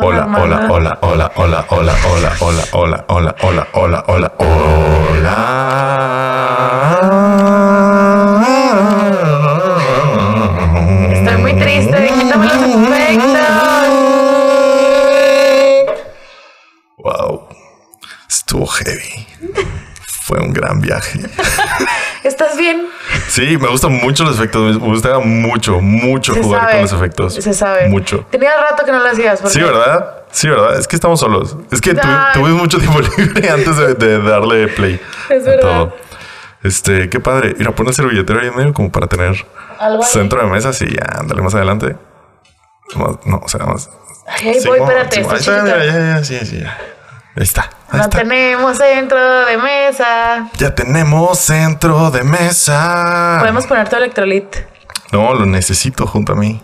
Hola, hola, hola, hola, hola, hola, hola, hola, hola, hola, hola, hola, hola, hola. Estoy muy triste, quítame los efectos. Wow. Estuvo heavy. Fue un gran viaje. ¿Estás bien? Sí, me gustan mucho los efectos. Me gusta mucho, mucho Se jugar sabe. con los efectos. Se sabe. Mucho. Tenía rato que no lo hacías. porque- Sí, ¿verdad? Sí, ¿verdad? Es que estamos solos. Es que tuvimos mucho tiempo libre antes de, de darle play. Es verdad. Este, qué padre. Ir a poner servilletero ahí en medio como para tener Algo centro de mesa. Sí, ya, ándale más adelante. Más- no, o sea, más. Ay, Sí, voy, espérate. sí, sí, sí, ya. Ahí está. Ahí No está. tenemos centro de mesa. Ya tenemos centro de mesa. Podemos poner tu electrolit. No, lo necesito junto a mí.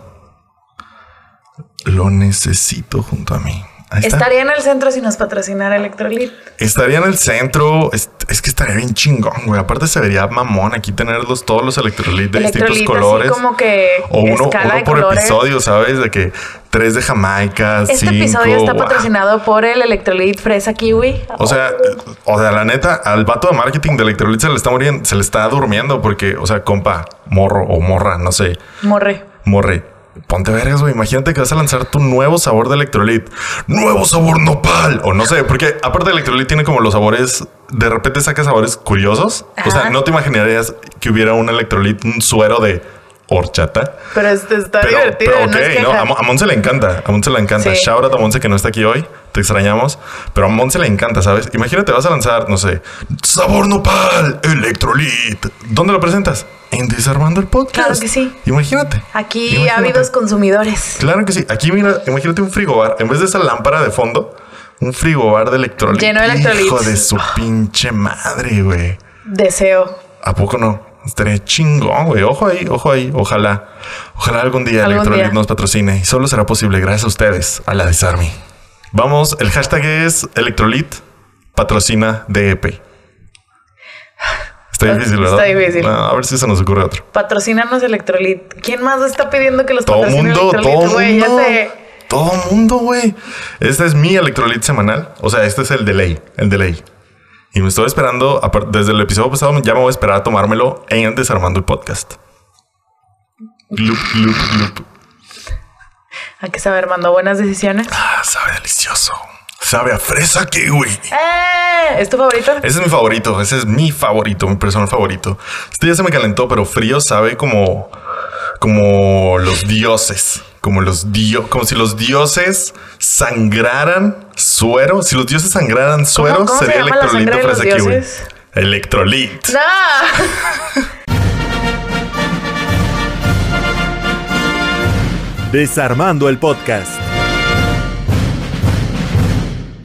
Lo necesito junto a mí. Estaría en el centro si nos patrocinara electrolit. Estaría en el centro. Es, es que estaría bien chingón, güey. Aparte se vería mamón aquí tenerlos todos los electrolit de distintos colores. así como que o uno, uno por colores. episodio, ¿sabes? De que tres de Jamaica, Este cinco. episodio está patrocinado por el electrolit fresa kiwi. O sea, o sea, la neta, al vato de marketing de Electrolit se le está muriendo, se le está durmiendo porque, o sea, compa, morro o morra, no sé, Morre. morre. Ponte vergas, güey. Imagínate que vas a lanzar tu nuevo sabor de Electrolit. Nuevo sabor nopal. O no sé, porque aparte de Electrolit tiene como los sabores. De repente saca sabores curiosos. O sea, no te imaginarías que hubiera un Electrolit, un suero de horchata. Pero este está Pero, divertido. pero ok, no, a Monse le encanta. A Monse le encanta. Sí. Shout out a Monse que no está aquí hoy. Te extrañamos. Pero a Monse le encanta, ¿sabes? Imagínate, vas a lanzar, no sé, sabor nopal, electrolit. ¿Dónde lo presentas? En Desarmando el Podcast. Claro que sí. Imagínate. Aquí Imagínate. ávidos consumidores. Claro que sí. Aquí mira, imagínate un frigobar. En vez de esa lámpara de fondo, un frigobar de electrolit. Lleno de electrolitos. Hijo de su pinche madre, güey. Deseo. ¿A poco no? Estaría chingón, güey. Ojo ahí, ojo ahí. Ojalá. Ojalá algún día Algún Electrolit día. nos patrocine. Y solo será posible gracias a ustedes, a la Desarme. Vamos, el hashtag es Electrolit patrocina DEP. Está difícil, ¿verdad? Está difícil. No, a ver si se nos ocurre otro. Patrocínanos electrolit. ¿Quién más está pidiendo que los Todo patrocine mundo, electrolit, todo güey? Ya mundo. sé. Todo mundo, güey. Este es mi Electrolit semanal. O sea, este es el delay, el delay. Y me estoy esperando, desde el episodio pasado, ya me voy a esperar a tomármelo en Desarmando el Podcast. Glup, glup, glup. Hay que saber, mandó buenas decisiones. Ah, sabe delicioso. Sabe a fresa kiwi. ¡Eh! ¿Es tu favorito? Ese es mi favorito. Ese es mi favorito, mi personal favorito. Este ya se me calentó, pero frío sabe como, como los dioses. Como los dio, como si los dioses sangraran suero. Si los dioses sangraran suero, cómo se sería llama la electrolito sangre de los fresa kiwi. dioses? Electrolit. ¡No! Desarmando el podcast.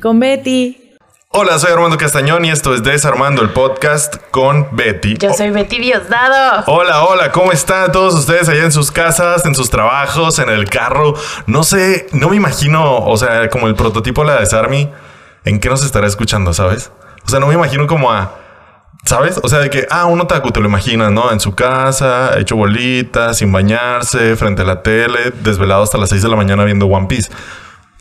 Con Betty. Hola, soy Armando Castañón y esto es Desarmando el podcast con Betty. Yo soy Betty Diosdado. Hola, hola, ¿cómo están todos ustedes allá en sus casas, en sus trabajos, en el carro? No sé, no me imagino, o sea, como el prototipo de la Desarmy, ¿en qué nos estará escuchando, sabes? O sea, no me imagino como a, ¿sabes? O sea, de que, ah, un otaku te lo imaginas, ¿no? En su casa, hecho bolitas, sin bañarse, frente a la tele, desvelado hasta las 6 de la mañana viendo One Piece.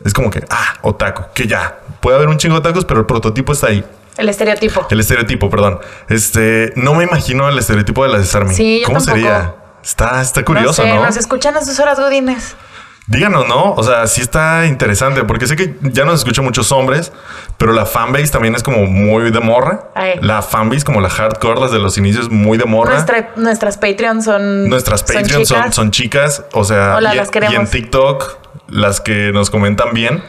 Es como que, ah, otaku, que ya. Puede haber un chingo de otakus, pero el prototipo está ahí. El estereotipo. El estereotipo, perdón. Este, no me imagino el estereotipo de la Desarme. Sí, yo ¿Cómo tampoco. sería? Está, está curioso, no sé, ¿no? nos escuchan a sus horas godines. Díganos, ¿no? O sea, sí está interesante, porque sé que ya nos escuchan muchos hombres, pero la fanbase también es como muy de morra. Ay. La fanbase, como la hardcore, las de los inicios, muy de morra. Nuestra- nuestras Patreons son. Nuestras son Patreons son, chicas. son chicas, o sea, Hola, y, las y queremos. en TikTok, las que nos comentan bien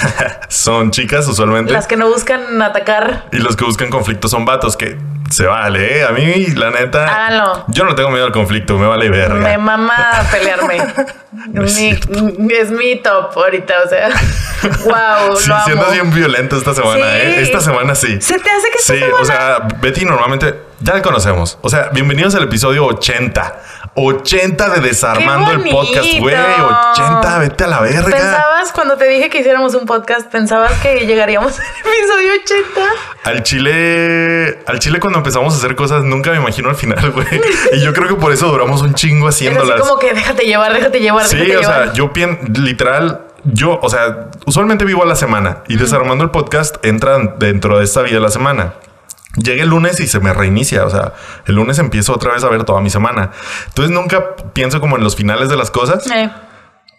son chicas usualmente. Las que no buscan atacar. Y los que buscan conflicto son vatos, que se vale, ¿eh? A mí, la neta. Háganlo. Yo no tengo miedo al conflicto, me vale verga. Me mama pelearme. No es Mi- cierto. es mi top ahorita, o sea. wow, Sí, lo amo. siendo bien violento esta semana, Sí. ¿eh? Esta semana sí. ¿Se te hace que Sí, semana? o sea, Betty normalmente ya la conocemos. O sea, bienvenidos al episodio 80. 80 de Desarmando ¡Qué el podcast, güey. bonito! 80, vete a la verga. ¿Pensabas cuando te dije que hiciéramos un podcast, pensabas que llegaríamos al episodio 80? Al chile, al chile cuando empezamos a hacer cosas nunca me imagino al final, güey. Y yo creo que por eso duramos un chingo Es haciéndolas. como que déjate llevar, déjate llevar, Sí, déjate o llevar. sea, yo pienso, literal, yo, o sea, usualmente vivo a la semana y desarmando el podcast entra dentro de esta vida de la semana. Llega el lunes y se me reinicia, o sea, el lunes empiezo otra vez a ver toda mi semana. Entonces nunca pienso como en los finales de las cosas. Eh,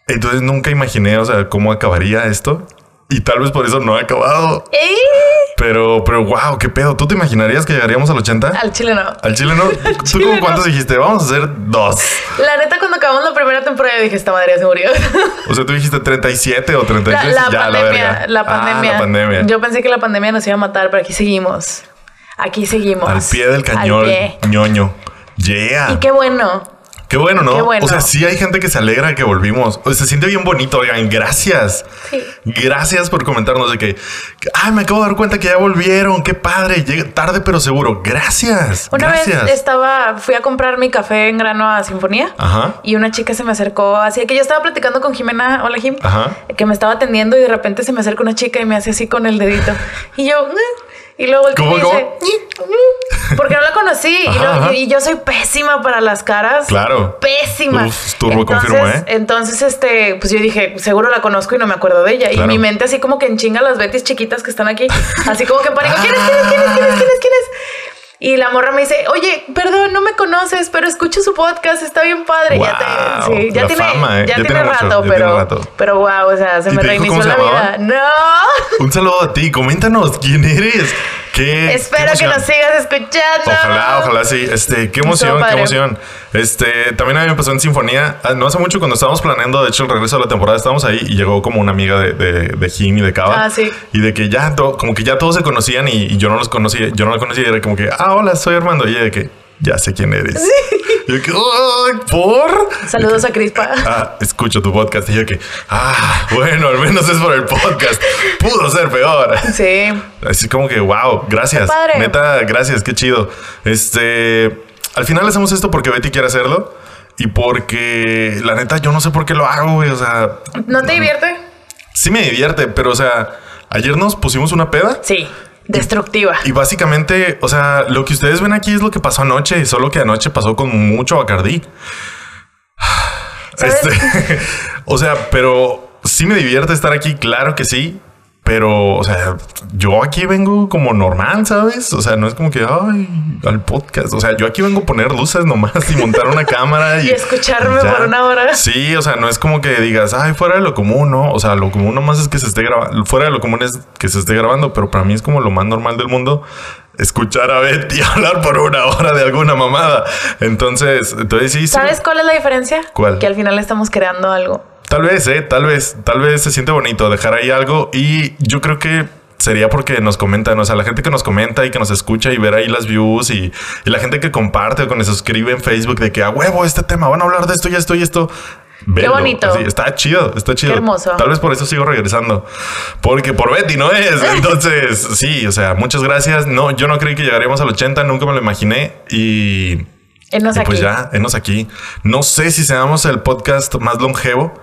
Entonces nunca imaginé, o sea, cómo acabaría esto. Y tal vez por eso no ha acabado. ¡eh! Pero, pero, wow, qué pedo. ¿Tú te imaginarías que llegaríamos al 80? Al chile no. Al chile no. ¿Tú chile como no. cuántos dijiste? Vamos a hacer dos. La neta, cuando acabamos la primera temporada, dije, esta madre ya se murió. O sea, tú dijiste 37 o La, 33. la ya, pandemia, verga. la Ah, pandemia. la pandemia. Yo pensé que la pandemia nos iba a matar, pero aquí seguimos. Aquí seguimos. Al pie del cañón, pie. ñoño. Yeah. Y qué bueno. Qué bueno, ¿no? Qué bueno. O sea, sí hay gente que se alegra de que volvimos. O sea, se siente bien bonito. Oigan, gracias. Sí. Gracias por comentarnos de que, que, ay, me acabo de dar cuenta que ya volvieron. Qué padre. Llega tarde, pero seguro. Gracias. Una gracias. vez estaba, fui a comprar mi café en grano a Sinfonía. Ajá. Y una chica se me acercó, así que yo estaba platicando con Jimena, hola Jim, Ajá. que me estaba atendiendo y de repente se me acerca una chica y me hace así con el dedito. Y yo, "Eh", y luego y ¿Cómo, dice, porque no la conocí. y, Ajá, luego- ajá. y yo soy pésima para las caras. Claro. Pésima. Uf, turbo confirmo, ¿eh? Entonces, este, pues yo dije, seguro la conozco y no me acuerdo de ella. Claro. Y mi mente así como que en chinga las betis chiquitas que están aquí. Así como que en pánico, ¿quién es, quién es, quién es, quién es, quién es, quién es? Y la morra me dice, oye, perdón, no me conoces, pero escucho su podcast, está bien padre. ya te, sí, ya la tiene, fama, ¿eh? ya Ya tiene tiene mucho, rato, ya tiene pero, rato. pero wow, o sea, se ¿Y me reinició la llamaba? vida. No. Un saludo a ti. Coméntanos quién eres. ¿Qué, Espero qué que nos sigas escuchando. Ojalá, ojalá sí. Este, qué emoción, qué emoción. Este, también a mí me pasó en Sinfonía. ah, No hace mucho cuando estábamos planeando, de hecho, el regreso de la temporada, estábamos ahí y llegó como una amiga de, de, de Jim y de Cava. Ah, sí. Y de que ya, to- como que ya todos se conocían y, y yo no los conocía. Yo no la conocía y era como que, ah, hola, soy Armando. Y ella de que, ya sé quién eres. Y yo que, "Ay, ¿por? Saludos a Crispa. Ah, escucho tu podcast y yo que, ah, bueno, al menos es por el podcast. Pudo ser peor. Sí. Así como que, wow, gracias. Padre. Neta, gracias, qué chido. Este, al final hacemos esto porque Betty quiere hacerlo y porque la neta yo no sé por qué lo hago, güey. O sea, ¿No te divierte? sí me divierte, pero o sea, ayer nos pusimos una peda Sí. Destructiva. y básicamente, o sea, lo que ustedes ven aquí es lo que pasó anoche, solo que anoche pasó con mucho Bacardí. Este, o sea, pero sí me divierte estar aquí, claro que sí. Pero, o sea, yo aquí vengo como normal, ¿sabes? O sea, no es como que, ay, al podcast. O sea, yo aquí vengo a poner luces nomás y montar una cámara y, Y escucharme por una hora. Sí, o sea, no es como que digas, ay, fuera de lo común, ¿no? O sea, lo común nomás es que se esté grabando. Fuera de lo común es que se esté grabando, pero para mí es como lo más normal del mundo escuchar a Betty hablar por una hora de alguna mamada. Entonces, entonces sí, sí. ¿Sabes cuál es la diferencia? ¿Cuál? Que al final estamos creando algo. Tal vez, eh, tal vez, tal vez se siente bonito dejar ahí algo y yo creo que sería porque nos comentan, o sea, la gente que nos comenta y que nos escucha y ver ahí las views y, y la gente que comparte o que nos suscribe en Facebook de que a huevo este tema, van a hablar de esto y esto y esto. Verlo, bonito. así, está chido, está chido. Qué hermoso. Tal vez por eso sigo regresando. Porque por Betty no es. Entonces, sí, o sea, muchas gracias. No, yo no creí que llegaríamos al 80, nunca me lo imaginé. Y Enos y aquí. pues ya, enos aquí. No sé si seamos el podcast más longevo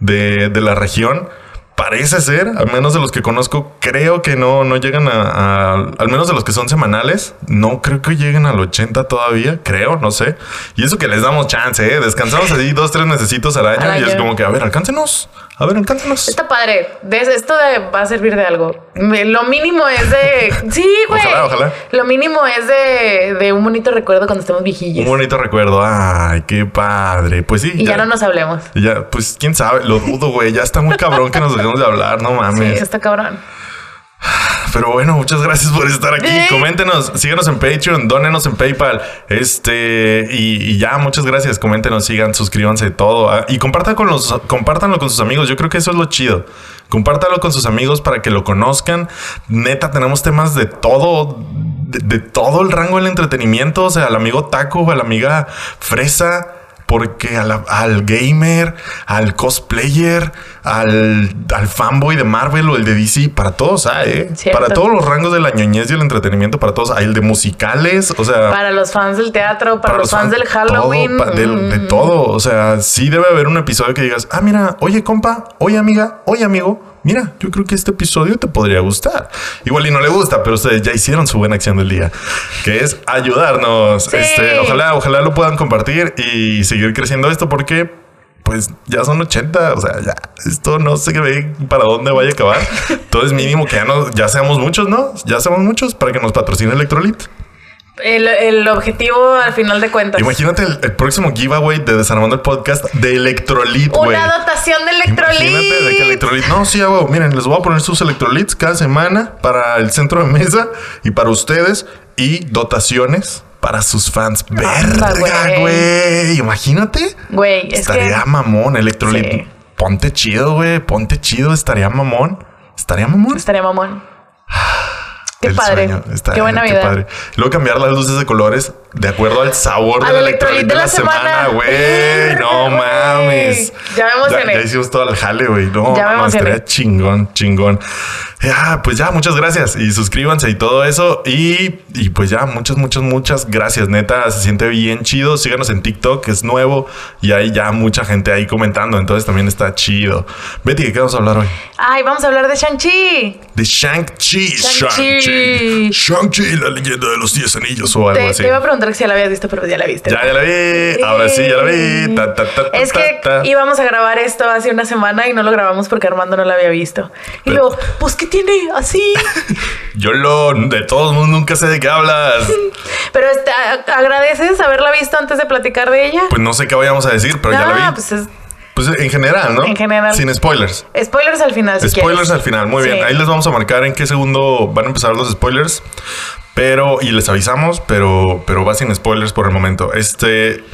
de, de la región. Parece ser, al menos de los que conozco, creo que no, no llegan a, a- al menos de los que son semanales, no creo que lleguen al 80 todavía, creo, no sé. Y eso que les damos chance, ¿eh? Descansamos así dos, tres necesitos al año, y es como que, a ver, alcáncenos, a ver, alcáncenos. Está padre. De- esto de- va a servir de algo. Lo mínimo es de. Sí, güey. Ojalá, ojalá. Lo mínimo es de, de un bonito recuerdo cuando estemos viejillos. Un bonito recuerdo, ay, qué padre. Pues sí. y ya no nos hablemos. Ya, pues quién sabe, lo dudo, güey. Ya está muy cabrón que nos dejemos de hablar, no Sí, mames. está cabrón. Pero bueno, muchas gracias por estar aquí. Coméntenos, síganos en Patreon, dónenos en PayPal. Este, y, y ya, muchas gracias. Coméntenos, sigan, suscríbanse, todo. Ah, Y compartan con los, compártanlo con sus amigos. Yo creo que eso es lo chido. Compártanlo con sus amigos para que lo conozcan. Neta, tenemos temas de todo, de, de todo el rango del entretenimiento. O sea, al amigo taco, a la amiga fresa. Porque al gamer, al cosplayer, al, al fanboy de Marvel o el de DC, para todos hay, ¿eh? Cierto. Para todos los rangos de la ñoñez y el entretenimiento, para todos hay el de musicales, o sea... Para los fans del teatro, para, los fans del Halloween. todo, de, todo. O sea, sí debe haber un episodio que digas, ah, mira, oye, compa, oye, amiga, oye, amigo, mira, yo creo que este episodio te podría gustar. Igual y no le gusta, pero ustedes ya hicieron su buena acción del día, que es ayudarnos. Sí. Este, ojalá, ojalá lo puedan compartir y seguir creciendo esto porque pues ya son 80. O sea, ya esto no sé qué ve para dónde vaya a acabar. Entonces, mínimo que ya, no, ya seamos muchos, ¿no? Ya seamos muchos para que nos patrocine Electrolit. El, el objetivo al final de cuentas. Imagínate el, el próximo giveaway de Desarmando el Podcast de Electrolit, güey. Una dotación de electrolit. Imagínate de que Electrolit. No, sí, güey. Miren, les voy a poner sus electrolits cada semana para el centro de mesa y para ustedes y dotaciones para sus fans. Verga, güey. Imagínate. Güey, es Estaría que mamón, Electrolit. Sí. Ponte chido, güey. Ponte chido. Estaría mamón. Estaría mamón. estaría mamón. Qué El padre. Qué buena vida. padre. Luego cambiar las luces de colores de acuerdo al sabor Al del electrolit de la semana, güey. No mames. Ya me emocioné. Ya, ya hicimos todo el jale, güey. No, Ya me no, estaría chingón, chingón. Ya, pues ya, muchas gracias. Y suscríbanse y todo eso. Y, y pues ya, muchas, muchas, muchas gracias. Neta, se siente bien chido. Síganos en TikTok, que es nuevo. Y hay ya mucha gente ahí comentando. Entonces también está chido. Betty, ¿de qué vamos a hablar hoy? Ay, vamos a hablar de Shang-Chi. De Shang-Chi. Shang-Chi. Shang-Chi. Shang-Chi, la leyenda de los 10 anillos o algo Te, así. te iba a preguntar si ya la habías visto, pero ya la viste. Ya, ya la vi. Ahora sí, ya la vi. Ta, ta, ta, es que íbamos a grabar esto hace una semana y no lo grabamos porque Armando no lo había visto. Y Pero- luego, pues, ¿qué tiene? Así. Yo lo. De todos modos, nunca sé de qué hablas. Pero este, agradeces haberla visto antes de platicar de ella. Pues no sé qué vayamos a decir, pero ya la vi. Ah, pues es Pues en general, ¿no? En general. Sin spoilers. spoilers al final. si spoilers quieres. al final, muy Sí. bien. Ahí les vamos a marcar en qué segundo van a empezar los spoilers. Pero, y les avisamos, pero, pero va sin spoilers por el momento. Este.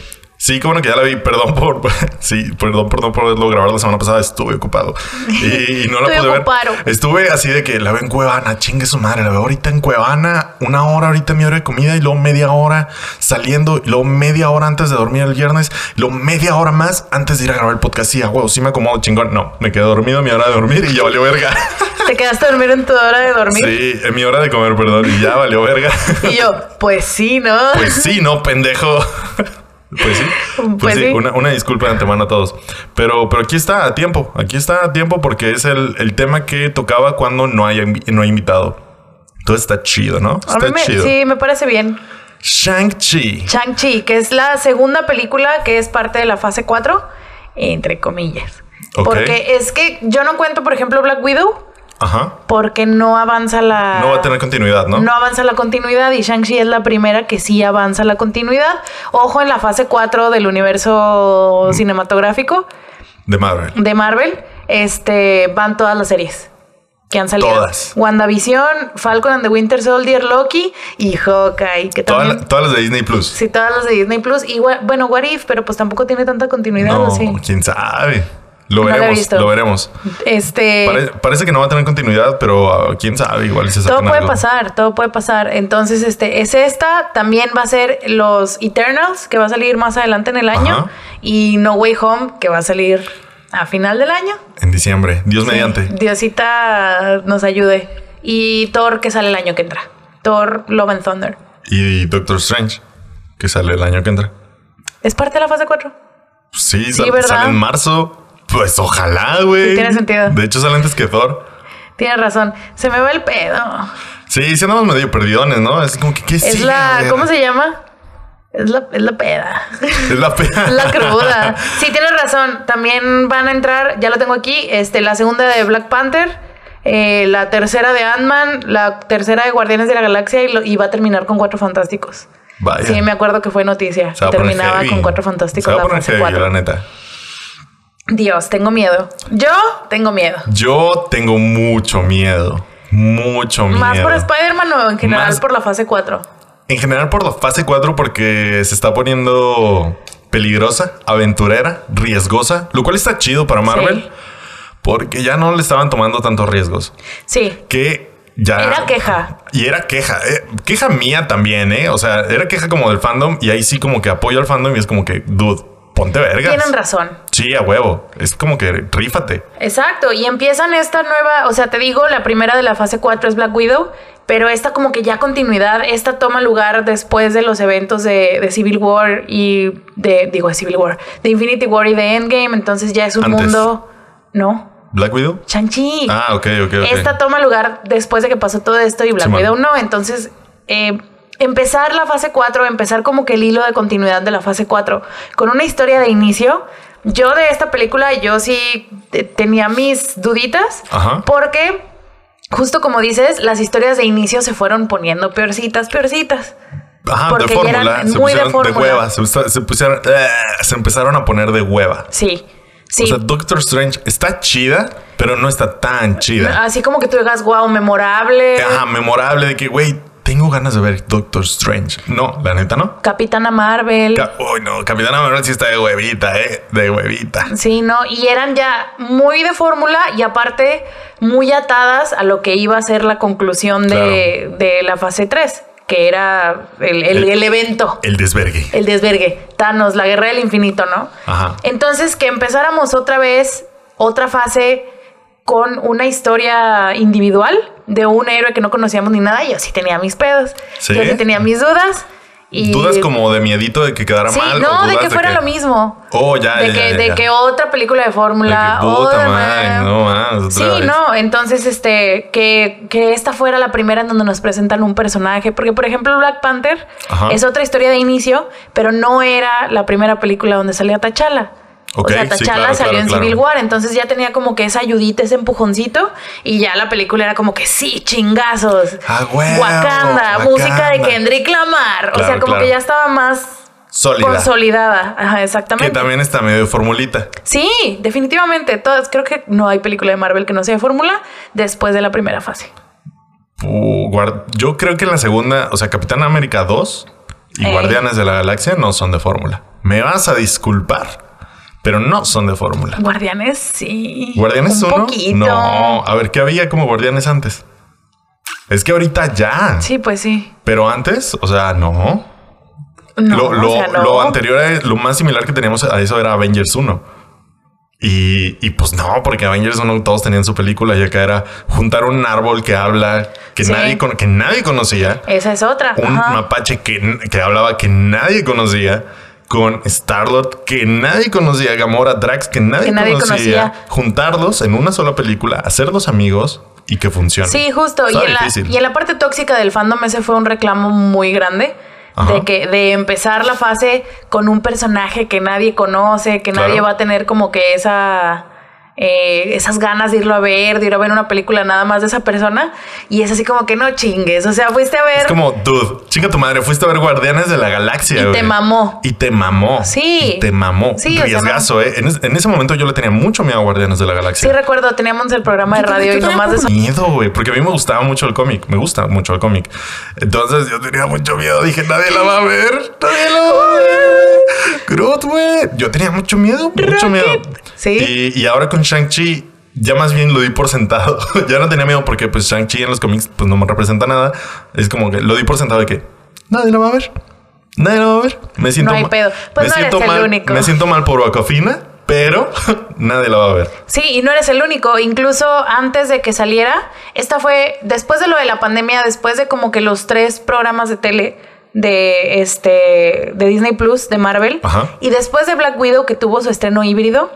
Sí, como que ya la vi, perdón por, sí, perdón por no poderlo grabar la semana pasada, estuve ocupado y, y no la pude ver. Estuve así de que la veo en Cuevana, chingue su madre, la veo ahorita en Cuevana, una hora ahorita mi hora de comida y luego media hora saliendo, y luego media hora antes de dormir el viernes, y luego media hora más antes de ir a grabar el podcast. Sí, a huevo, sí me acomodo chingón. No, me quedé dormido mi hora de dormir y ya valió verga. Te quedaste a dormir en tu hora de dormir. Sí, en mi hora de comer, perdón, y ya valió verga. Y yo, pues sí, ¿no? Pues sí, no, pendejo. Pues sí. Pues, Pues sí, sí. Una, una disculpa de antemano a todos. Pero, pero aquí está a tiempo. Aquí está a tiempo porque es el, el tema que tocaba cuando no hay, no hay invitado. Entonces está chido, ¿no? Está me- chido. sí, me parece bien. Shang-Chi. Shang-Chi, que es la segunda película que es parte de la fase 4, entre comillas. Porque es que yo no cuento, por ejemplo, Black Widow, Ajá. porque no avanza la... No va a tener continuidad, ¿no? No avanza la continuidad y Shang-Chi es la primera que sí avanza la continuidad. Ojo en la fase 4 del universo Mm. cinematográfico De Marvel. de Marvel, este, van todas las series que han salido. Todas. WandaVision, Falcon and the Winter Soldier, Loki y Hawkeye, que Todas también... la- todas las de Disney Plus. Sí, todas las de Disney Plus. Y bueno, What If, pero pues tampoco tiene tanta continuidad, no, quién sabe. Lo No veremos, lo veremos. Este. Pare- parece que no va a tener continuidad, pero ah, quién sabe, igual se todo puede algo. pasar, todo puede pasar. Entonces, este, es esta. También va a ser los Eternals, que va a salir más adelante en el año. Ajá. Y No Way Home, que va a salir a final del año. En diciembre, Dios mediante. Diosita nos ayude. Y Thor, que sale el año que entra. Thor, Love and Thunder. Y Doctor Strange, que sale el año que entra. ¿Es parte de la fase 4? Sí, sale en marzo. Pues ojalá, güey. Sí, tiene sentido. De hecho, sale antes que Thor. Tienes razón. Se me va el pedo. Sí, sí andamos medio perdidones, ¿no? Es como que, ¿qué Es sigue, la. güey? ¿Cómo se llama? Es la, es la peda. Es la pena. La cruda. Sí, tienes razón. También van a entrar, ya lo tengo aquí, este, la segunda de Black Panther, eh, la tercera de Ant-Man, la tercera de Guardianes de la Galaxia y, lo- y va a terminar con Cuatro Fantásticos. Vaya. Sí, me acuerdo que fue noticia. Que terminaba heavy. con Cuatro Se Fantásticos va a la fase heavy, 4. la neta. Dios, tengo miedo. Yo tengo miedo. Yo tengo mucho miedo. Mucho miedo. ¿Más por Spider-Man o en general Más- por la fase 4? En general por la fase 4 porque se está poniendo peligrosa, aventurera, riesgosa, lo cual está chido para Marvel Sí. porque ya no le estaban tomando tantos riesgos. Sí. Que ya... Era queja. Y era queja. eh, queja mía también, ¿eh? O sea, era queja como del fandom y ahí sí como que apoyo al fandom y es como que, dude, ponte vergas. Tienen razón. Sí, a huevo. Es como que rífate. Exacto, y empiezan esta nueva, o sea, te digo, la primera de la fase 4 es Black Widow, pero esta como que ya continuidad, esta toma lugar después de los eventos de, de Civil War y de, digo, de Civil War, de Infinity War y de Endgame, entonces ya es un Antes. mundo, ¿no? ¿Black Widow? Chanchi. Ah, ok, ok, ok. Esta toma lugar después de que pasó todo esto y Black. Widow no. Entonces, eh, empezar la fase 4, empezar como que el hilo de continuidad de la fase 4 con una historia de inicio, yo de esta película, yo sí te- tenía mis duditas. Ajá. Porque, justo como dices, las historias de inicio se fueron poniendo peorcitas, peorcitas. Ajá, Porque de fórmula. eran Se muy de pusieron de, fórmula. hueva. Se, se pusieron. eh, se empezaron a poner de hueva. Sí. Sí. O sea, Doctor Strange está chida, pero no está tan chida. Así como que tú digas, wow, memorable. Ajá, memorable de que, güey, tengo ganas de ver Doctor Strange. No, la neta no. Capitana Marvel. Ca- Uy, no, Capitana Marvel sí está de huevita, eh. De huevita. Sí, ¿no? Y eran ya muy de fórmula y aparte muy atadas a lo que iba a ser la conclusión de, de la fase 3, que era el, el- El- el evento. El desvergue. El desvergue, Thanos, la guerra del infinito, ¿no? Ajá. Entonces, que empezáramos otra vez, otra fase con una historia individual de un héroe que no conocíamos ni nada, yo sí tenía mis pedos. ¿Sí? Yo sí tenía mis dudas. Y ¿Dudas como de miedito de que quedara Sí, mal? no, o de que fuera lo mismo. Oh, ya, de ya, que, ya, de que otra película de fórmula. De que puta otra madre, más. no más, Sí, vez. no. Entonces, este, que, que esta fuera la primera en donde nos presentan un personaje. Porque, por ejemplo, Black Panther Ajá. es otra historia de inicio, pero no era la primera película donde salía T'Challa. Ok, o sea, sí, claro, salió claro, en claro. Civil War, entonces ya tenía como que esa ayudita, ese empujoncito, y ya la película era como que sí, chingazos. Ah, huevo, Wakanda, música de. Kendrick Lamar. o sea, como que ya estaba más Sólida. consolidada. Ajá, Que exactamente. también está medio formulita. Sí, definitivamente. Todas, creo que no hay película de Marvel que no sea de fórmula después de la primera fase. Uh, guard- Yo creo que en la segunda, o sea, Capitán América 2 y Ey. Guardianes de la Galaxia no son de fórmula. Me vas a disculpar, pero no son de fórmula. Guardianes, sí. ¿Guardianes un 1? poquito. No. A ver, ¿qué había como Guardianes antes? Es que ahorita ya. Sí, pues sí. Pero antes, o sea, no. No, lo, lo- o sea, no. lo anterior, a- lo más similar que teníamos a eso era Avengers 1. Y, y pues no, porque Avengers 1 todos tenían su película y acá era juntar un árbol que habla, que, Sí. nadie, con- que nadie conocía, Esa es otra. un Ajá. mapache que, que hablaba que nadie conocía, con Starlord que nadie conocía, Gamora, Drax que nadie, Que nadie conocía, conocía. juntarlos en una sola película, hacerlos amigos y que funcione. Sí, justo. Y en, la, difícil. y en la parte tóxica del fandom ese fue un reclamo muy grande. Ajá. De que de empezar la fase con un personaje que nadie conoce, que Claro. nadie va a tener como que esa eh, esas ganas de irlo a ver, de ir a ver una película nada más de esa persona. Y es así como que no chingues. O sea, fuiste a ver. Es como, dude, chinga tu madre, fuiste a ver Guardianes de la Galaxia. Y te mamó. Y te mamó. Sí. Y te mamó. Sí, o sea, Riesgazo, ¿eh? En, es- en ese momento yo le tenía mucho miedo a Guardianes de la Galaxia. Sí, recuerdo, teníamos el programa de Yo radio y nomás de eso. miedo, güey, porque a mí me gustaba mucho el cómic. Me gusta mucho el cómic. Entonces yo tenía mucho miedo. Dije, nadie la va a ver. Nadie la va a ver. Groot, güey. Yo tenía mucho miedo, mucho Rocket. miedo. Sí. Y, y ahora con Shang-Chi, ya más bien lo di por sentado. ya no tenía miedo porque, pues, Shang-Chi en los cómics, pues no me representa nada. Es como que lo di por sentado de que nadie la va a ver. Nadie la va a ver. Me siento hay ma- pedo. Pues me no eres siento el mal, único. Me siento mal por Aquafina, pero nadie la va a ver. Sí, y no eres el único. Incluso antes de que saliera, esta fue después de lo de la pandemia, después de como que los tres programas de tele de este de Disney Plus de Marvel Ajá. y después de Black Widow que tuvo su estreno híbrido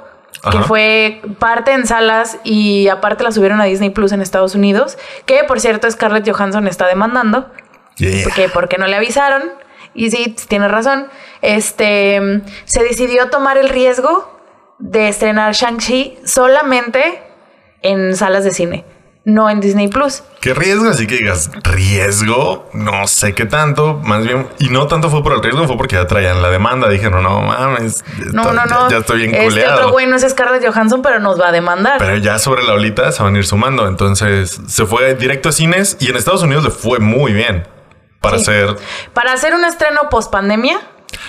que fue parte en salas y aparte la subieron a Disney Plus en Estados Unidos que por cierto Scarlett Johansson está demandando Yeah. porque porque no le avisaron y sí tienes razón este se decidió tomar el riesgo de estrenar Shang-Chi solamente en salas de cine no en Disney Plus ¿Qué riesgo? Así que digas, riesgo, no sé qué tanto, más bien, y no tanto fue por el riesgo, fue porque ya traían la demanda. Dijeron, no mames, no no ya- no Ya, estoy bien este culeado. otro güey no es Scarlett Johansson pero nos va a demandar Pero ya sobre la olita se van a ir sumando. Entonces se fue directo a cines y en Estados Unidos le fue muy bien para Sí. hacer. para hacer un estreno post pandemia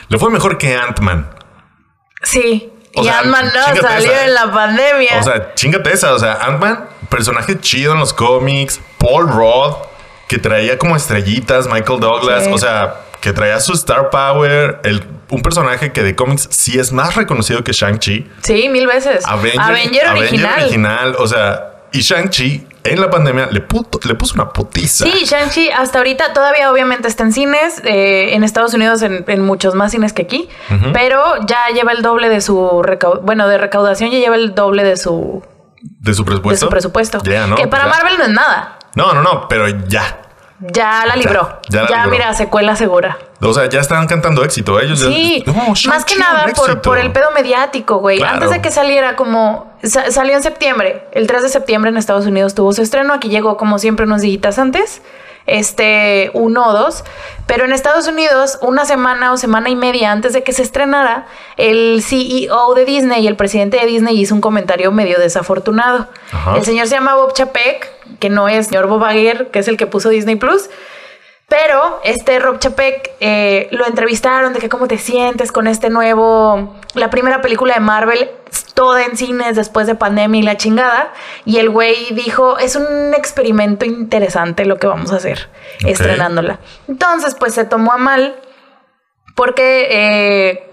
Le fue mejor que Ant-Man. sí O y Ant-Man no salió esa. en la pandemia O sea, chingate esa. O sea, Ant-Man, personaje chido en los cómics. Paul Rudd, que traía como estrellitas. Michael Douglas, Sí. o sea, que traía su star power. El, un personaje que de cómics sí es más reconocido que Shang-Chi. sí mil veces Avenger, Avenger, original original, O sea, y Shang-Chi en la pandemia le, puto- le puso una putiza. Sí, Shang-Chi hasta ahorita todavía obviamente está en cines, eh, en Estados Unidos en, en muchos más cines que aquí, pero ya lleva el doble de su recaudación, bueno, de recaudación ya lleva el doble de su, De su de presupuesto. su presupuesto. Ya, ¿no? Que para Ya. Marvel no es nada. No, no, no, pero ya. Ya la libró. ya Ya, la libró. mira, secuela segura. O sea, ya estaban cantando éxito. Ellos ya- Sí, más que nada por, por el pedo mediático, güey. Claro. Antes de que saliera como... sa- salió en septiembre. El 3 de septiembre en Estados Unidos tuvo su estreno. Aquí llegó como siempre unos días antes. Este, uno o dos. Pero en Estados Unidos, una semana o semana y media antes de que se estrenara, el CEO de Disney y el presidente de Disney hizo un comentario medio desafortunado. Ajá. El señor se llama Bob Chapek, que no es señor Bob Iger, que es el que puso Disney Plus. Pero este Rob Chapek eh, lo entrevistaron de que cómo te sientes con este nuevo, la primera película de Marvel, toda en cines después de pandemia y la chingada. Y el güey dijo, es un experimento interesante lo que vamos a hacer, estrenándola. Entonces, pues se tomó a mal porque eh,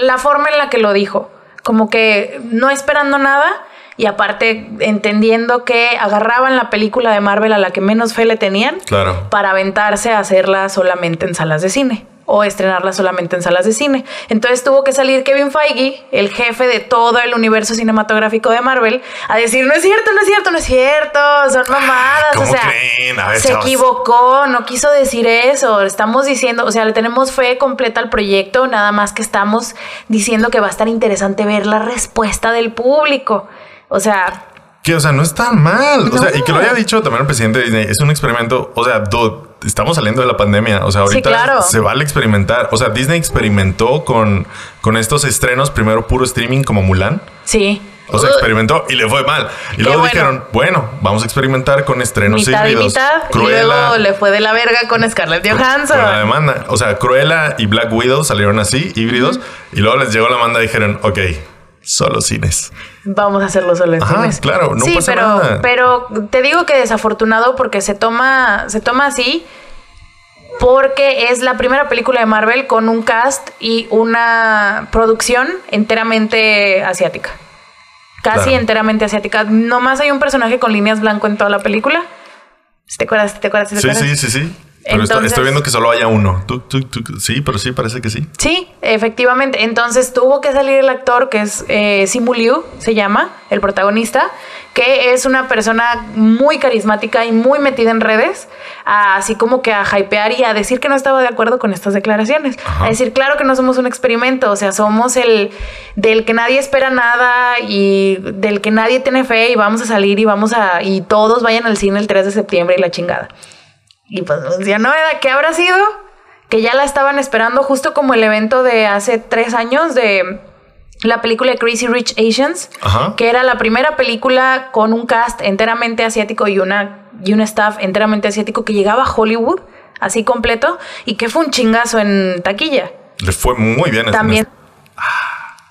la forma en la que lo dijo, como que no esperando nada y aparte entendiendo que agarraban la película de Marvel a la que menos fe le tenían Claro. para aventarse a hacerla solamente en salas de cine o estrenarla solamente en salas de cine. Entonces tuvo que salir Kevin Feige, el jefe de todo el universo cinematográfico de Marvel, a decir, no es cierto, no es cierto, no es cierto, son mamadas. ¿cómo o sea, creen? A ver, se chavos. equivocó, no quiso decir eso. Estamos diciendo, o sea, le tenemos fe completa al proyecto, nada más que estamos diciendo que va a estar interesante ver la respuesta del público. O sea, Que, o sea, no es tan mal. O sea, y que lo haya dicho también el presidente de Disney, es un experimento. O sea, dude, estamos saliendo de la pandemia. O sea, Sí, ahorita claro. se vale experimentar. O sea, Disney experimentó con, con estos estrenos, primero puro streaming como Mulan. sí. O sea, experimentó y le fue mal. Y luego bueno. dijeron, bueno, vamos a experimentar con estrenos mitad y híbridos. mitad. Y luego le fue de la verga con Scarlett Johansson. con la demanda. O sea, Cruella y Black Widow salieron así, híbridos. Y luego les llegó la manda y dijeron, ok, solo cines. Vamos a hacerlo solo en Ajá, cines. claro, no sí, pasa pero, nada. pero te digo que desafortunado porque se toma, se toma así porque es la primera película de Marvel con un cast y una producción enteramente asiática. Casi Claro. enteramente asiática. Nomás hay un personaje con líneas blanco en toda la película. ¿Sí ¿Te acuerdas? ¿Te acuerdas? ¿Te Sí, acuerdas? sí, sí, sí. Pero estoy- Entonces- estoy viendo que solo haya uno. Tú, tú, tú- sí, pero sí, parece que sí. Sí, efectivamente. Entonces tuvo que salir el actor que es eh, Simu Liu, se llama, el protagonista, que es una persona muy carismática y muy metida en redes, a- así como que a hypear y a decir que no estaba de acuerdo con estas declaraciones. Ajá. A decir, claro que no somos un experimento, o sea, somos el del que nadie espera nada y del que nadie tiene fe y vamos a salir y vamos a... y todos vayan al cine el 3 de septiembre y la chingada. Y pues no era, ¿qué habrá sido? Que ya la estaban esperando justo como el evento de hace tres años de la película Crazy Rich Asians, Ajá. que era la primera película con un cast enteramente asiático y una y un staff enteramente asiático que llegaba a Hollywood así completo y que fue un chingazo en taquilla. Le fue muy bien. También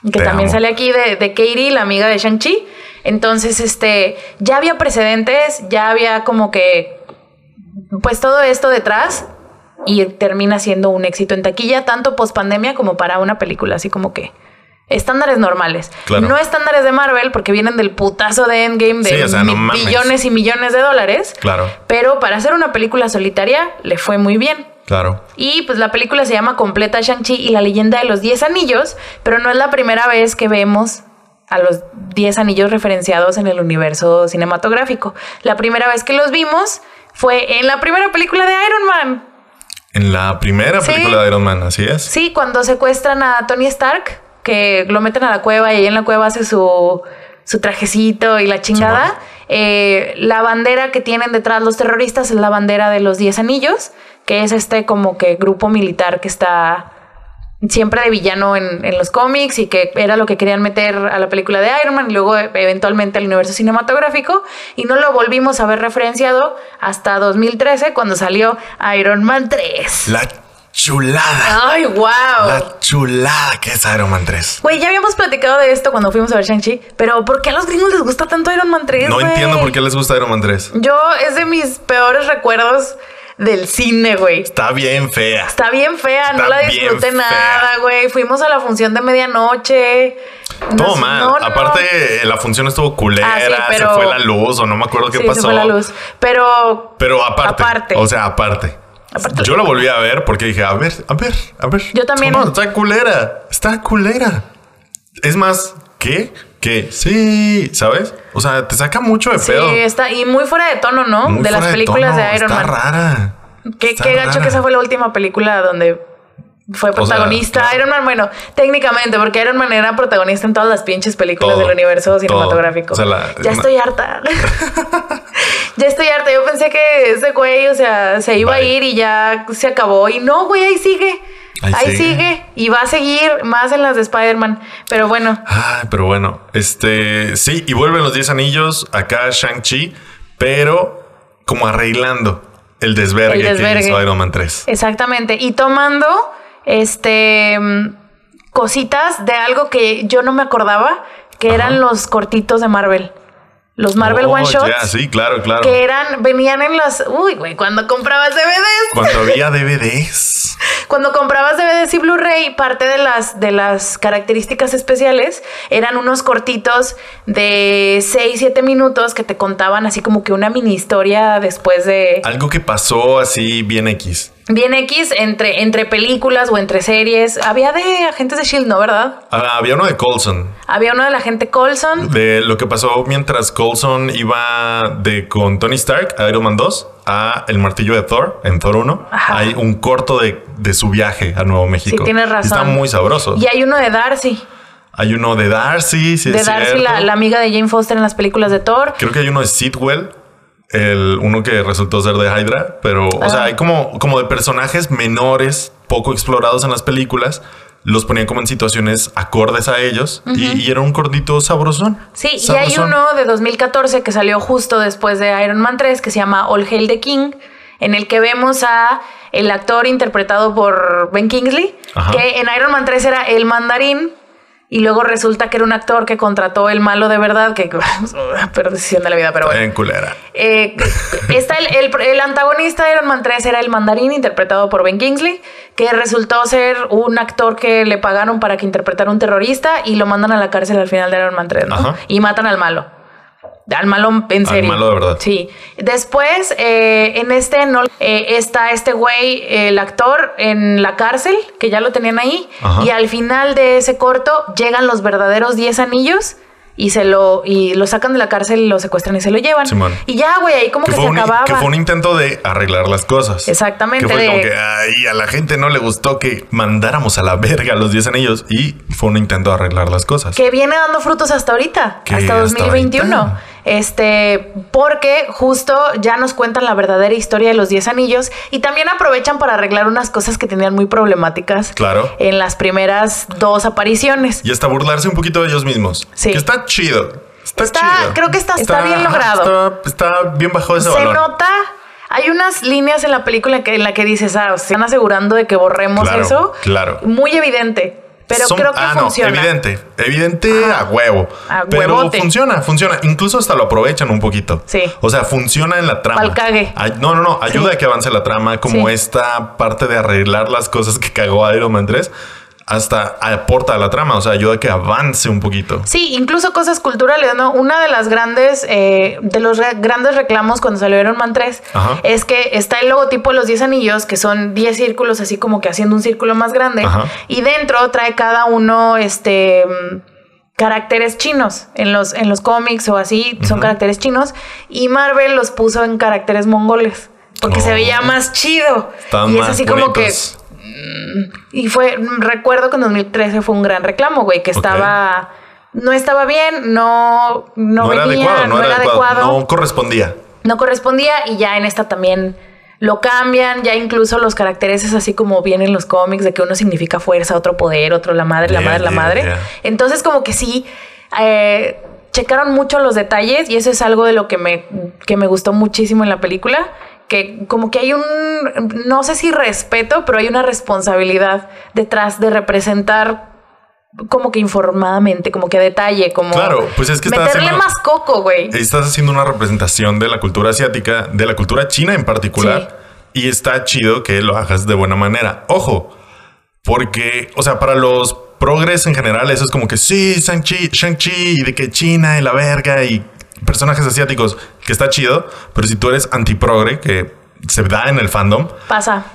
mes. que te también amo. sale aquí de, de Katie, la amiga de Shang-Chi. Entonces, este, ya había precedentes, ya había como que, pues todo esto detrás y termina siendo un éxito en taquilla, tanto post pandemia como para una película, así como que estándares normales. Claro. No estándares de Marvel, porque vienen del putazo de Endgame de Sí, o sea, no mi- mames. billones y millones de dólares. Claro, Pero para hacer una película solitaria le fue muy bien. claro. Y pues la película se llama Completa Shang-Chi y la leyenda de los 10 anillos, pero no es la primera vez que vemos a los 10 anillos referenciados en el universo cinematográfico. La primera vez que los vimos fue en la primera película de Iron Man. En la primera Sí. película de Iron Man, así es. Sí, cuando secuestran a Tony Stark, que lo meten a la cueva y ahí en la cueva hace su, su trajecito y la chingada. Eh, la bandera que tienen detrás los terroristas es la bandera de los Diez Anillos, que es este como que grupo militar que está siempre de villano en, en los cómics y que era lo que querían meter a la película de Iron Man y luego eventualmente al universo cinematográfico y no lo volvimos a ver referenciado hasta 2013 cuando salió Iron Man 3. La chulada. ¡Ay, wow! La chulada que es Iron Man 3. Güey, ya habíamos platicado de esto cuando fuimos a ver Shang-Chi, pero ¿por qué a los gringos les gusta tanto Iron Man 3? No entiendo por qué les gusta Iron Man 3. Yo es de mis peores recuerdos del cine, güey. Está bien fea. Está bien fea, no la disfruté nada, güey. Fuimos a la función de medianoche. Todo Nos- mal. no, no, Aparte, la función estuvo culera, Ah, sí, pero- se fue la luz o no me acuerdo qué sí, pasó. se fue la luz. Pero Pero aparte, Aparte. O sea, aparte. Aparte. Yo la volví a ver porque dije, a ver, a ver, a ver. Yo también. No, está culera. Está culera. Es más, ¿qué? ¿Qué? Sí, ¿sabes? O sea, te saca mucho de sí, pedo. está y muy fuera de tono, ¿no? Muy de las películas tono, de Iron está Man. rara. Qué, Está qué gacho que esa fue la última película donde fue sea, protagonista claro. Iron Man. Bueno, técnicamente, porque Iron Man era protagonista en todas las pinches películas Todo, del universo cinematográfico. O sea, la- ya una- estoy harta. ya estoy harta. Yo pensé que ese güey, o sea, se iba a ir y ya se acabó. Y no, güey, ahí sigue. Ahí Ahí, sigue. sigue. Y va a seguir más en las de Spider-Man. Pero bueno, Ay, pero bueno, este sí, y vuelven los 10 anillos acá Shang-Chi, pero como arreglando el desvergue, El desvergue. que hizo Iron Man 3. Exactamente. Y tomando este mm, cositas de algo que yo no me acordaba, que Ajá. eran los cortitos de Marvel. Los Marvel Oh, One Shots. ya, sí, claro, claro. Que eran, venían en las. Uy, güey, cuando comprabas DVDs. Cuando había DVDs. Cuando comprabas DVDs y Blu-ray, parte de las, de las características especiales eran unos cortitos de 6, 7 minutos que te contaban así como que una mini historia después de. Algo que pasó así bien X. Bien X entre, entre películas o entre series. Había de agentes de Shield, ¿no? ¿Verdad? Ah, había uno de Coulson. Había uno de la gente Colson. De lo que pasó mientras Coulson iba de con Tony Stark a Iron Man 2 a El Martillo de Thor en Thor 1. Ajá. Hay un corto de, de su viaje a Nuevo México. Sí, tienes razón. Está muy sabroso. Y hay uno de Darcy. Hay uno de Darcy, sí de es Darcy, la, la amiga de Jane Foster en las películas de Thor. Creo que hay uno de Sidwell, el uno que resultó ser de Hydra, pero o sea, Ah. hay como, como de personajes menores, poco explorados en las películas. Los ponían como en situaciones acordes a ellos y, y era un cortito sabrosón. Sí, y hay uno de 2014 que salió justo después de Iron Man 3 que se llama All Hail the King, en el que vemos a el actor interpretado por Ben Kingsley, Ajá. que en Iron Man 3 era el mandarín. Y luego resulta que era un actor que contrató el malo de verdad, que perdición de la vida, pero bueno. En culera. Eh, está el, el- el antagonista de Iron Man 3 era el mandarín interpretado por Ben Kingsley, que resultó ser un actor que le pagaron para que interpretara un terrorista y lo mandan a la cárcel al final de Iron Man 3, ¿no? Y matan al malo. Al malo en Al serio. malo de verdad. Sí. Después, eh, en este no, eh, está este güey, el actor, en la cárcel, que ya lo tenían ahí. Ajá. Y al final de ese corto llegan los verdaderos 10 anillos y se lo, y lo sacan de la cárcel, lo secuestran y se lo llevan. Simón. Y ya, güey, ahí como Que que, se un, acababa. que fue un intento de arreglar las cosas. Exactamente, Que fue de- como que ay, a la gente no le gustó que mandáramos a la verga los 10 anillos y fue un intento de arreglar las cosas. que viene dando frutos hasta ahorita, Que hasta hasta 2021. ahorita. Este, porque justo ya nos cuentan la verdadera historia de los 10 anillos y también aprovechan para arreglar unas cosas que tenían muy problemáticas Claro. en las primeras dos apariciones. Y hasta burlarse un poquito de ellos mismos. Sí. Que está chido. Está, Está- chido. creo que está- está bien logrado. Está, bien bajo ese Se nota, hay unas líneas en la película que, en la que dices, ah, se están asegurando de que borremos Claro, eso. claro. Muy evidente. Pero Son- creo que ah, no, funciona. evidente. Evidente a huevo. A pero huevote. funciona, funciona. Incluso hasta lo aprovechan un poquito. Sí. O sea, funciona en la trama. Pa'l cague. Ay- No, no, no. Ayuda Sí. a que avance la trama. Como Sí. esta parte de arreglar las cosas que cagó Iron Man 3. Hasta aporta a la trama. O sea, ayuda a que avance un poquito. Sí, incluso cosas culturales, ¿no? Una de las grandes, eh, de los re- grandes reclamos cuando salió Iron Man 3 Ajá. es que está el logotipo de los 10 anillos, que son 10 círculos, así como que haciendo un círculo más grande. Ajá. Y dentro trae cada uno, este... mm, caracteres chinos en los en los cómics o así son caracteres chinos y Marvel los puso en caracteres mongoles porque se veía más chido y es así como que. Y fue, recuerdo que en 2013 fue un gran reclamo, güey, que estaba, no estaba bien, no, no, No, era venía, adecuado, no, era adecuado. No correspondía. no correspondía y ya en esta también lo cambian, ya incluso los caracteres es así como vienen los cómics de que uno significa fuerza, otro poder, otro la madre, la Yeah, madre, la madre. yeah. Entonces como que sí, eh, checaron mucho los detalles y eso es algo de lo que me, que me gustó muchísimo en la película. Que como que hay un, no sé si respeto, pero hay una responsabilidad detrás de representar como que informadamente, como que a detalle, como Claro, pues es que meterle haciendo- más coco, güey. Estás haciendo una representación de la cultura asiática, de la cultura china en particular. Y está chido que lo hagas de buena manera. Ojo, porque, o sea, para los progres en general, eso es como que sí, Shang-Chi, Shang-Chi, y de que China y la verga y personajes asiáticos, que está chido. Pero si tú eres antiprogre, que se da en el fandom, Pasa.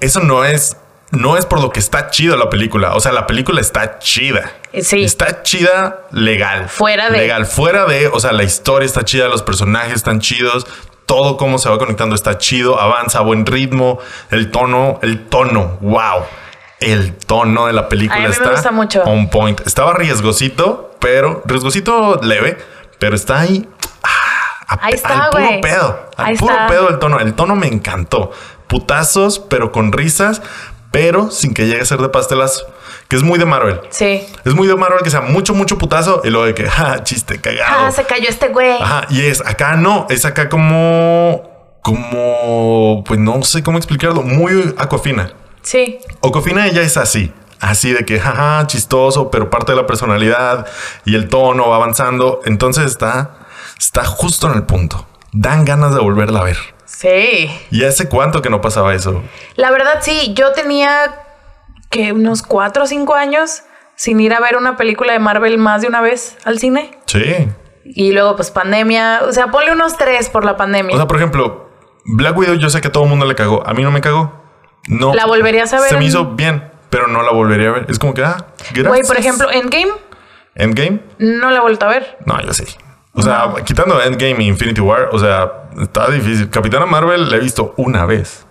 eso no es. No es por lo que está chido la película. O sea, la película está chida. Eh, sí. Está chida legal. Fuera de- Legal. Fuera de. O sea, la historia está chida, los personajes están chidos. todo cómo se va conectando está chido, avanza a buen ritmo, el tono, el tono, wow. El tono de la película a mí me está gusta mucho. on point. Estaba riesgosito, pero riesgosito leve, pero está ahí. Ah, a Ahí está, al puro pedo. Al Ahí puro está. pedo el tono. El tono me encantó. Putazos, pero con risas, pero sin que llegue a ser de pastelazo. Que es muy de Marvel. Sí. Es muy de Marvel que sea mucho, mucho putazo y luego de que, ja, chiste, cagado. Ah, se cayó este güey. Ajá, y es acá no, es acá como, como, pues no sé cómo explicarlo, muy acofina. Sí. Ocofina ella es así, así de que, jaja, chistoso, pero parte de la personalidad y el tono va avanzando. Entonces está, está justo en el punto. Dan ganas de volverla a ver. Sí. ¿Y hace cuánto que no pasaba eso? La verdad, sí. Yo tenía que unos cuatro o cinco años sin ir a ver una película de Marvel más de una vez al cine. Sí. Y luego, pues, pandemia. O sea, ponle unos tres por la pandemia. O sea, por ejemplo, Black Widow yo sé que todo el mundo le cagó. A mí no me cagó. No. ¿La volverías a ver Se me en- hizo bien, pero no la volvería a ver. Es como que, ah, gracias. Güey, por ejemplo, Endgame Endgame. no la he vuelto a ver. No, yo sí. O sea, quitando Endgame e Infinity War, o sea, está difícil. Capitana Marvel la he visto una vez.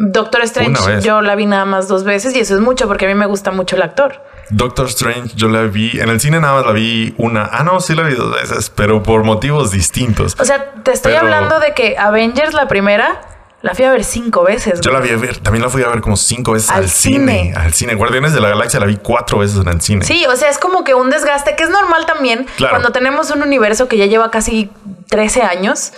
Doctor Strange, yo la vi nada más dos veces y eso es mucho porque a mí me gusta mucho el actor. Doctor Strange, yo la vi. En el cine nada más la vi una. Ah, no, sí la vi dos veces, pero por motivos distintos. O sea, te estoy Pero- hablando de que Avengers, la primera, la fui a ver cinco veces. Yo güey. la vi a ver, también la fui a ver como cinco veces al, Al cine. cine. Al cine. Guardianes de la Galaxia la vi cuatro veces en el cine. Sí, o sea, es como que un desgaste que es normal también Claro. cuando tenemos un universo que ya lleva casi 13 años.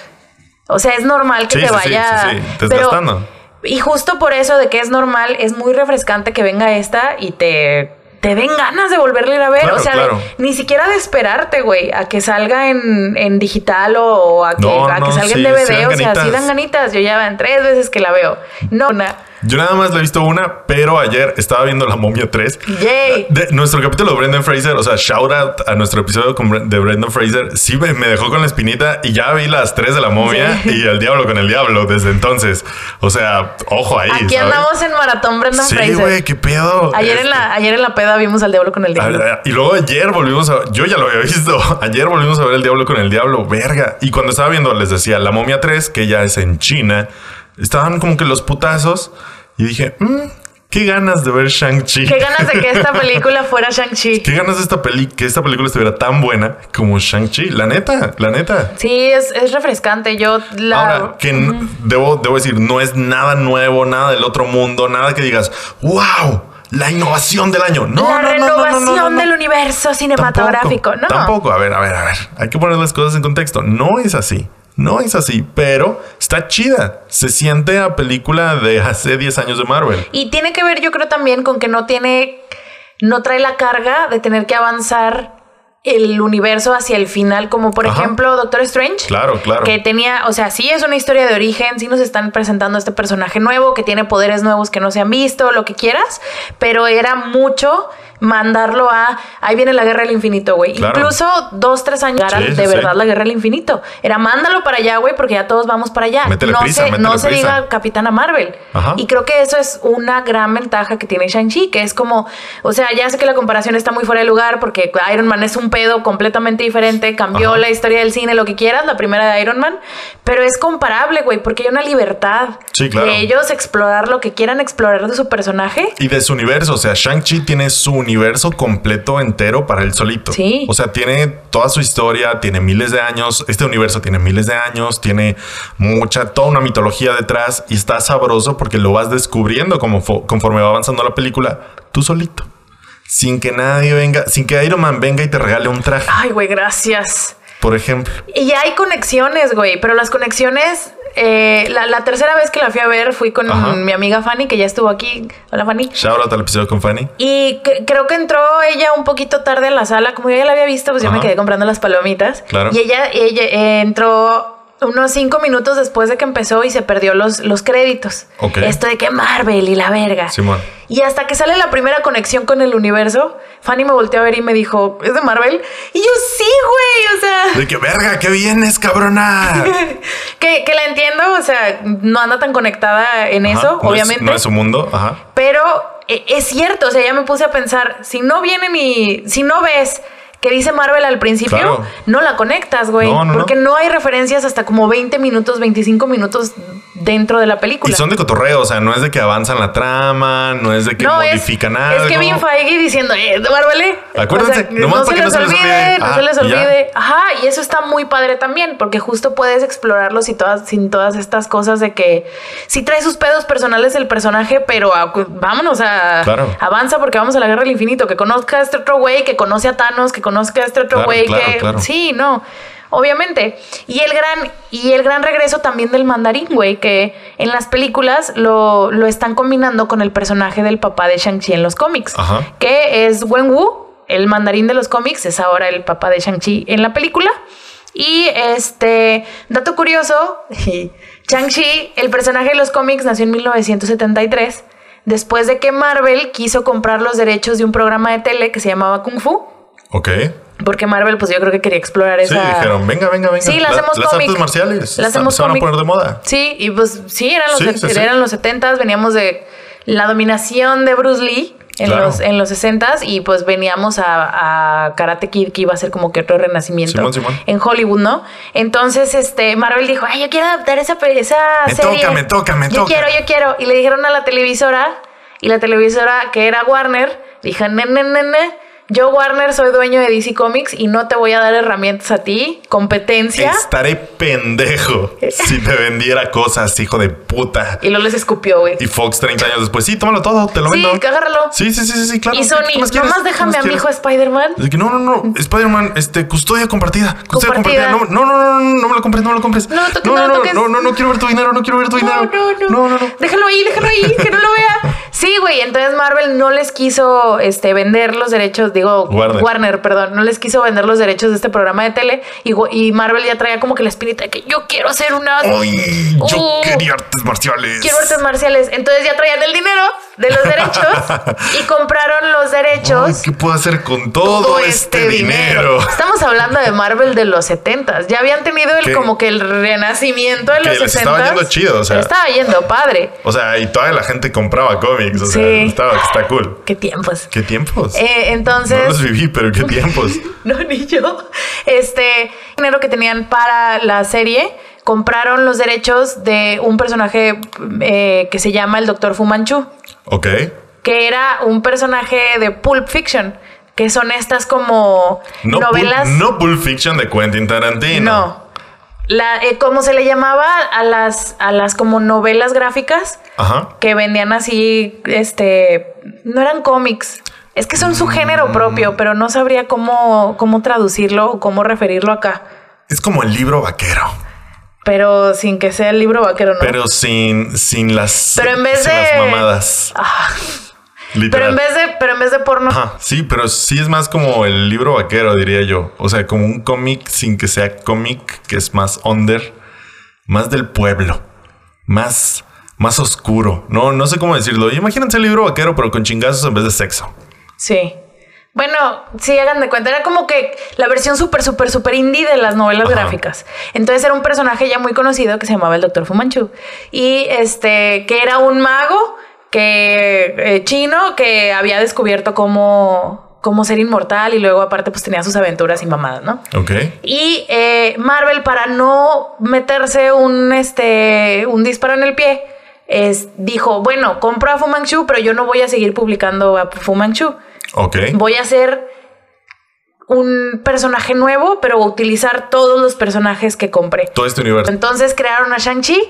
O sea, es normal que Sí, te sí, vaya sí, sí, desgastando. y justo por eso de que es normal, es muy refrescante que venga esta y te te den ganas de volverla a ver, Claro, o sea, claro. ni siquiera de esperarte, güey, a que salga en, en digital o, a que, No, a que no, salga sí, en DVD, o sea, sí dan ganitas. Yo ya van tres veces que la veo. No, una. Yo nada más la he visto una, pero ayer estaba viendo La Momia 3. Yay. De nuestro capítulo de Brendan Fraser, o sea, shout out a nuestro episodio de Brendan Fraser, sí me, me dejó con la espinita y ya vi las tres de la momia Sí. y el diablo con el diablo desde entonces. O sea, ojo ahí. Aquí ¿sabes? andamos en maratón Brendan Sí, Fraser. güey, qué pedo. Ayer Este, en la, ayer en la peda vimos al diablo con el diablo. a- a- Y luego ayer volvimos a. Yo ya lo había visto. Ayer volvimos a ver el diablo con el diablo. Verga. Y cuando estaba viendo, les decía La momia 3, que ya es en China, estaban como que los putazos. Y dije, "Mm, qué ganas de ver Shang-Chi. Qué ganas de que esta película fuera Shang-Chi. Qué ganas de esta peli que esta película estuviera tan buena como Shang-Chi. La neta, la neta. Sí, es, es refrescante. Yo la. Ahora, que n- debo, debo decir, no es nada nuevo, nada del otro mundo, nada que digas, wow, la innovación del año. No, la no, no, no, no, no, renovación no, no. del universo cinematográfico. no. Tampoco, a ver, a ver, a ver. Hay que poner las cosas en contexto. No es así. No es así, pero está chida. Se siente a película de hace 10 años de Marvel. Y tiene que ver, yo creo, también con que no tiene. No trae la carga de tener que avanzar el universo hacia el final, como por Ajá. ejemplo Doctor Strange. Claro, claro. Que tenía, o sea, sí es una historia de origen, sí nos están presentando este personaje nuevo que tiene poderes nuevos que no se han visto, lo que quieras, pero era mucho mandarlo a, ahí viene la guerra del infinito, güey. Claro. Incluso dos, tres años Sí, de sí, verdad sí. la guerra del infinito. Era mándalo para allá, güey, porque ya todos vamos para allá. Métele no prisa, se, no se prisa. diga Capitana Marvel. Ajá. Y creo que eso es una gran ventaja que tiene Shang-Chi, que es como, o sea, ya sé que la comparación está muy fuera de lugar porque Iron Man es un pedo completamente diferente, cambió Ajá. la historia del cine, lo que quieras, la primera de Iron Man, pero es comparable, güey, porque hay una libertad Sí, claro. de ellos explorar lo que quieran explorar de su personaje. Y de su universo, o sea, Shang-Chi tiene su universo completo entero para él solito. Sí. O sea, tiene toda su historia, tiene miles de años, este universo tiene miles de años, tiene mucha, toda una mitología detrás y está sabroso porque lo vas descubriendo como fo- conforme va avanzando la película, tú solito. Sin que nadie venga, sin que Iron Man venga y te regale un traje, Ay, güey, gracias. por ejemplo. Y hay conexiones, güey, pero las conexiones, eh, la, la tercera vez que la fui a ver fui con Ajá. mi amiga Fanny, que ya estuvo aquí. Hola, Fanny. Shout out al episodio con Fanny. Y que- creo que entró ella un poquito tarde a la sala, como yo ya la había visto, pues yo me quedé comprando las palomitas. Claro. Y ella, ella eh, entró unos cinco minutos después de que empezó y se perdió los, los créditos. Esto de que Marvel y la verga. Simón. Y hasta que sale la primera conexión con el universo, Fanny me volteó a ver y me dijo, ¿es de Marvel? Y yo, sí, güey, o sea... De que verga, qué vienes, cabrona. que, que la entiendo, o sea, no anda tan conectada en Ajá, eso, no es- obviamente. no es su mundo, ajá. Pero eh, es cierto, o sea, ya me puse a pensar, si no vienen y si no ves que dice Marvel al principio, Claro. no la conectas, güey. No, no, no. porque no hay referencias hasta como 20 minutos, 25 minutos dentro de la película. Y son de cotorreo, o sea, no es de que avanzan la trama, no es de que no, modifican algo. es Kevin Feige diciendo, eh, eh". Acuérdense, nomás no se que les no se les olvide, no Ah, se les ya. olvide. Ajá, y eso está muy padre también, porque justo puedes explorarlos y todas, sin todas estas cosas de que sí trae sus pedos personales el personaje, pero vámonos a Claro. avanza porque vamos a la guerra del infinito, que conozca a este otro güey, que conoce a Thanos, que conozca a este otro güey, claro, que claro. sí, no. Obviamente. Y el gran, y el gran regreso también del mandarín, güey, que en las películas lo, lo están combinando con el personaje del papá de Shang-Chi en los cómics, Ajá. que es Wen Wu, el mandarín de los cómics, es ahora el papá de Shang-Chi en la película. Y este, dato curioso, Shang-Chi, el personaje de los cómics, nació en 1973, después de que Marvel quiso comprar los derechos de un programa de tele que se llamaba Kung Fu. Ok. Porque Marvel, pues yo creo que quería explorar Sí, esa. dijeron, venga, venga, venga. Sí, la hacemos Las cómic. artes marciales La hacemos se van a poner de moda. Sí, y pues sí, eran los, Sí, sí, sí. eran los 70s, veníamos de la dominación de Bruce Lee en, Claro. los, en los 60s y pues veníamos a, a Karate Kid que iba a ser como que otro renacimiento Simón, Simón. en Hollywood, ¿no? Entonces, este, Marvel dijo, ay, yo quiero adaptar esa, esa Me serie. toca, me toca, me yo toca. quiero, yo quiero. Y le dijeron a la televisora y la televisora que era Warner, dijo, ne, ne, ne, ne, yo Warner soy dueño de DC Comics y no te voy a dar herramientas a ti, competencia. Estaré pendejo si te vendiera cosas, hijo de puta. Y luego les escupió, güey. Y Fox 30 años después, sí, tómalo todo, te lo Sí, vendo. que agárralo. Sí, sí, sí, sí, sí, claro. Y ¿qué- Sony, quieres? nomás ¿Qué déjame a mi hijo quieres? Spider-Man. No, no, no, Spider-Man, este, custodia compartida. Custodia Compartida. No, no, no, no, no me lo compres, no me lo compres. No, no, no no, no, no, no, no quiero ver tu dinero, no quiero ver tu dinero. No, no, no. No, no, no. Déjalo ahí, déjalo ahí, que no lo vea. Sí, güey. Entonces Marvel no les quiso este, vender los derechos, digo, Warner. Warner. perdón, no les quiso vender los derechos de este programa de tele. Y, Marvel ya traía como que la espinita de que yo quiero hacer una. Ay, yo Uh, quería artes marciales. Quiero artes marciales. Entonces ya traían el dinero de los derechos y compraron los derechos. Ay, ¿Qué puedo hacer con todo, este, dinero? Estamos hablando de Marvel de los 70 Ya habían tenido el como que el renacimiento de los les 60 estaba yendo chido, o sea. Estaba yendo padre. O sea, y toda la gente compraba cómics. O sea, Sí. estaba, está cool. Qué tiempos. ¿Qué tiempos? Eh, entonces. No los viví, pero qué tiempos. No, ni yo. Este dinero que tenían para la serie, compraron los derechos de un personaje eh, que se llama el Doctor Fumanchu, ok. que era un personaje de Pulp Fiction, que son estas como No, novelas. No Pulp Fiction de Quentin Tarantino. No. La, eh, como se le llamaba a las, a las como novelas gráficas Ajá. que vendían así, este, no eran cómics. Es que son su Mm. género propio, pero no sabría cómo, cómo traducirlo o cómo referirlo acá. Es como el libro vaquero. Pero sin que sea el libro vaquero, ¿no? Pero sin, sin las, Pero en vez sin de- las mamadas. Ah, pero en vez de, pero en vez de porno. Ajá, sí, pero sí es más como el libro vaquero, diría yo. O sea, como un cómic sin que sea cómic, que es más under, más del pueblo, más, más oscuro. No, no sé cómo decirlo. Imagínense el libro vaquero, pero con chingazos en vez de sexo. Sí. Bueno, sí, hagan de cuenta. Era como que la versión súper, súper, súper indie de las novelas Ajá. gráficas. Entonces era un personaje ya muy conocido que se llamaba el Doctor Fumanchu. Y este, que era un mago que eh, chino que había descubierto cómo, cómo ser inmortal y luego aparte pues tenía sus aventuras y mamadas, ¿no? Ok. Y eh, Marvel, para no meterse un, este, un disparo en el pie, es, dijo, bueno, compro a Fu Manchu, pero yo no voy a seguir publicando a Fu Manchu. Ok. Voy a hacer un personaje nuevo, pero utilizar todos los personajes que compré. Todo este universo. Entonces crearon a Shang-Chi,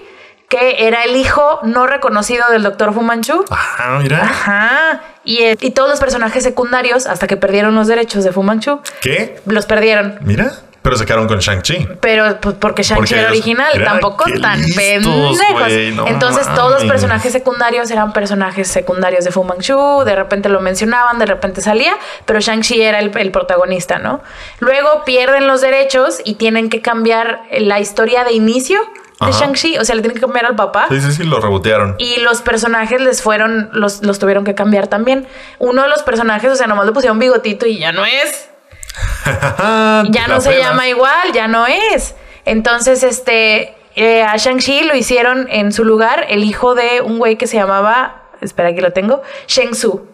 que era el hijo no reconocido del Dr. Fu Manchu. Ajá, mira. Ajá. Y, eh, y todos los personajes secundarios, hasta que perdieron los derechos de Fu Manchu, ¿Qué? los perdieron. Mira. Pero se quedaron con Shang-Chi. Pero pues, porque Shang-Chi era original, tampoco tan listos, pendejos. güey, no Entonces todos los personajes secundarios eran personajes secundarios de Fu Manchu, de repente lo mencionaban, de repente salía, pero Shang-Chi era el, el protagonista, ¿no? Luego pierden los derechos y tienen que cambiar la historia de inicio de. Shang-Chi, o sea, le tienen que cambiar al papá. Sí, sí, sí, lo rebotearon. Y los personajes les fueron, los, los tuvieron que cambiar también. Uno de los personajes, o sea, nomás le pusieron bigotito y ya no es. ya no se llama igual, ya no es. Entonces, este, eh, a Shang-Chi lo hicieron en su lugar el hijo de un güey que se llamaba, espera, aquí lo tengo, Shang Tzu,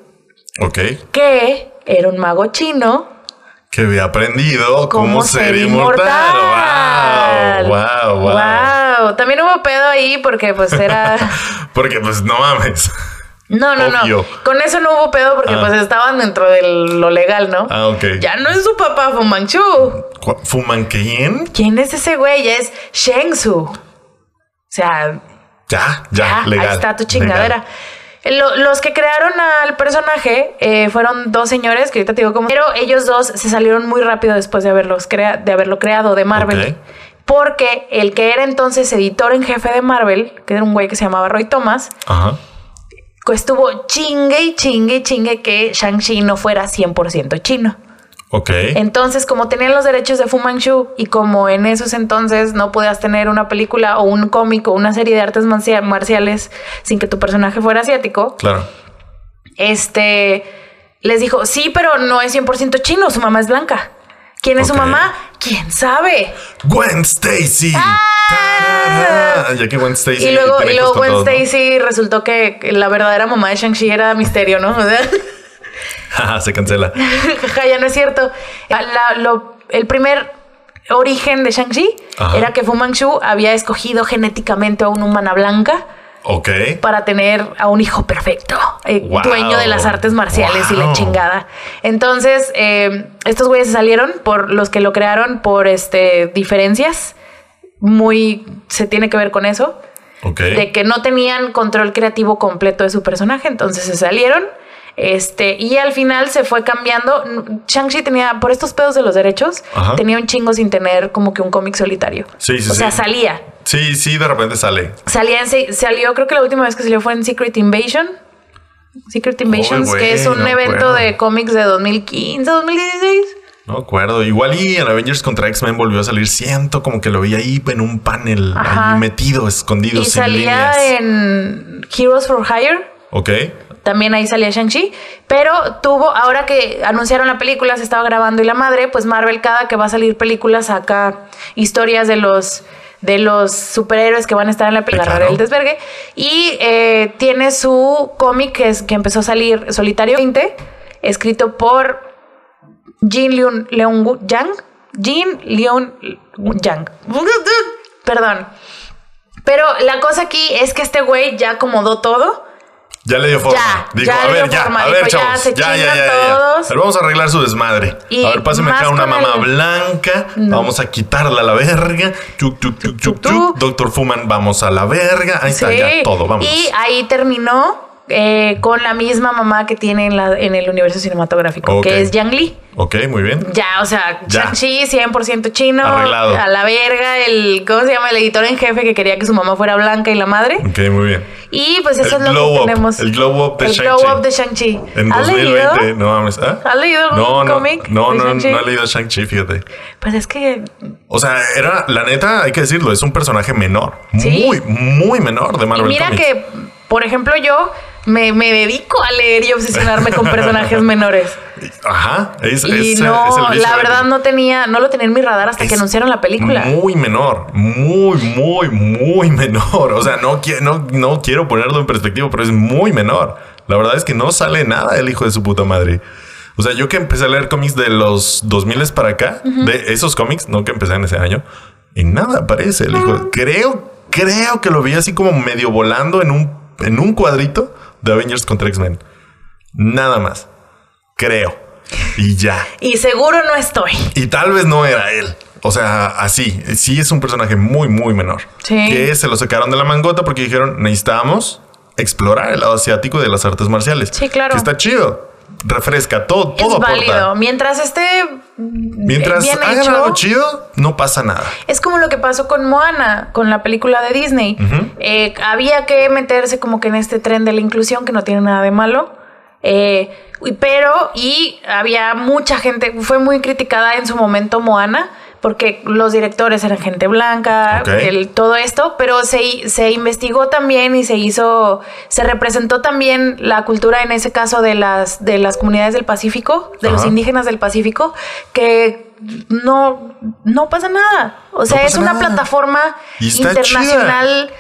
Ok. que era un mago chino que había aprendido cómo, cómo ser, ser inmortal. inmortal. Wow, wow, wow. Wow. También hubo pedo ahí porque pues era... Porque pues no mames. No, no, Obvio. no. Con eso no hubo pedo porque Ah. pues estaban dentro de lo legal, ¿no? Ah, ok. Ya no es su papá Fu Manchu. ¿Cu- ¿Fuman quién? ¿Quién es ese güey? Ya es Shang Tzu. O sea, Ya, ya, ya, legal. ahí está tu chingadera. Lo- los que crearon al personaje eh, fueron dos señores que ahorita te digo cómo. Pero ellos dos se salieron muy rápido después de, haberlos crea- de haberlo creado de Marvel. Porque el que era entonces editor en jefe de Marvel, que era un güey que se llamaba Roy Thomas, Ajá. Estuvo chingue y chingue y chingue que Shang-Chi no fuera 100% chino. Ok. Entonces, como tenían los derechos de Fu Manchu y como en esos entonces no podías tener una película o un cómic o una serie de artes marcia- marciales sin que tu personaje fuera asiático, Claro. este les dijo, sí, pero no es 100% chino, su mamá es blanca. ¿Quién es Ok. su mamá? ¿Quién sabe? Gwen Stacy. Tarara. Ya que Gwen Stacy. Ah. y luego, y luego Gwen todos, ¿no? Stacy resultó que la verdadera mamá de Shang-Chi era misterio, ¿no? O sea, Se cancela. Ya no es cierto. La- lo- el primer origen de Shang-Chi era que Fu Manchu había escogido genéticamente a una humana blanca Ok. para tener a un hijo perfecto, eh, Wow. dueño de las artes marciales y la chingada. Entonces, eh, estos güeyes se salieron por los que lo crearon por este diferencias. Muy se tiene que ver con eso Ok. de que no tenían control creativo completo de su personaje, entonces se salieron. Este, y al final se fue cambiando. Shang-Chi tenía, por estos pedos de los derechos, Ajá. tenía un chingo sin tener como que un cómic solitario. Sí, sí, o sea, sí. salía. Sí, sí, de repente sale. Salía en, salió, creo que la última vez que salió fue en Secret Invasion. Secret Invasions, güey, que es un no evento acuerdo. de cómics de 2015, 2016. No acuerdo. Igual y en Avengers contra X-Men volvió a salir. Siento como que lo vi ahí en un panel, Ajá. ahí metido, escondido, Y sin salía líneas. en Heroes for Hire. Ok. También ahí salía Shang-Chi. Pero tuvo, ahora que anunciaron la película, se estaba grabando y la madre, pues Marvel cada que va a salir película saca historias de los de los superhéroes que van a estar en la película, claro. el desvergue. Y eh, tiene su cómic que, es, que empezó a salir Solitario 20, escrito por Jin Leon, Leon Yang. Jin Leon Yang. Perdón. Pero la cosa aquí es que este güey ya acomodó todo. Ya le dio forma. Ya, Dijo, ya a ver, ya, forma. a ver, Dijo, chavos. Ya, ya, ya, ya, todos. Ver, vamos a arreglar su desmadre. Y a ver, pásame acá una mamá el- blanca. No. Vamos a quitarla a la verga. Chuc, chuc, chuc, chuc, chuc. Doctor Fuman, vamos a la verga. Ahí está, ya, todo, vamos. Y ahí terminó eh, con la misma mamá que tiene en, la- en el universo cinematográfico, que es Yang Lee. Ok, muy bien. Ya, o sea. Shang-Chi 100% chino. Arreglado. A la verga, el, ¿cómo se llama? El editor en jefe que quería que su mamá fuera blanca y la madre. Ok, muy bien. Y pues eso El es lo que up, tenemos. el glow up de El Shang-Chi. glow up de Shang-Chi. En ¿Has 2020, leído? no mames. ¿ah? ¿Has leído algún No, no, cómic no, no, no he leído Shang-Chi, fíjate. Pues es que O sea, era, la neta, hay que decirlo, es un personaje menor. Sí. Muy, muy menor de Y Marvel mira Comics. que, por ejemplo, yo me, me dedico a leer y obsesionarme con personajes menores. Ajá, es, Y es, no, es la verdad no tenía, no lo tenía en mi radar hasta que anunciaron la película. Muy menor, muy, muy, muy menor. O sea, no, no, no quiero ponerlo en perspectiva, pero es muy menor. La verdad es que no sale nada el hijo de su puta madre. O sea, yo que empecé a leer cómics de los 2000 para acá, de esos cómics, no que empecé en ese año, y nada aparece el hijo. Creo, creo que lo vi así como medio volando en un, en un cuadrito de Avengers contra X-Men. Nada más. Creo. Y ya. Y seguro no estoy. Y tal vez no era él. O sea, así. Sí es un personaje muy, muy menor. Sí. Que se lo sacaron de la mangota porque dijeron, necesitamos explorar el lado asiático de las artes marciales. Sí, claro. Que está chido. Refresca, todo, todo es aporta. válido. Mientras esté Mientras bien hagan hecho, algo chido, no pasa nada. Es como lo que pasó con Moana, con la película de Disney. Eh, había que meterse como que en este tren de la inclusión, que no tiene nada de malo. Eh, pero, y había mucha gente, fue muy criticada en su momento Moana, porque los directores eran gente blanca, el- todo esto, pero se, se investigó también y se hizo, se representó también la cultura en ese caso de las, de las comunidades del Pacífico, de los indígenas del Pacífico, que no, no pasa nada. O sea, No es una nada. plataforma internacional.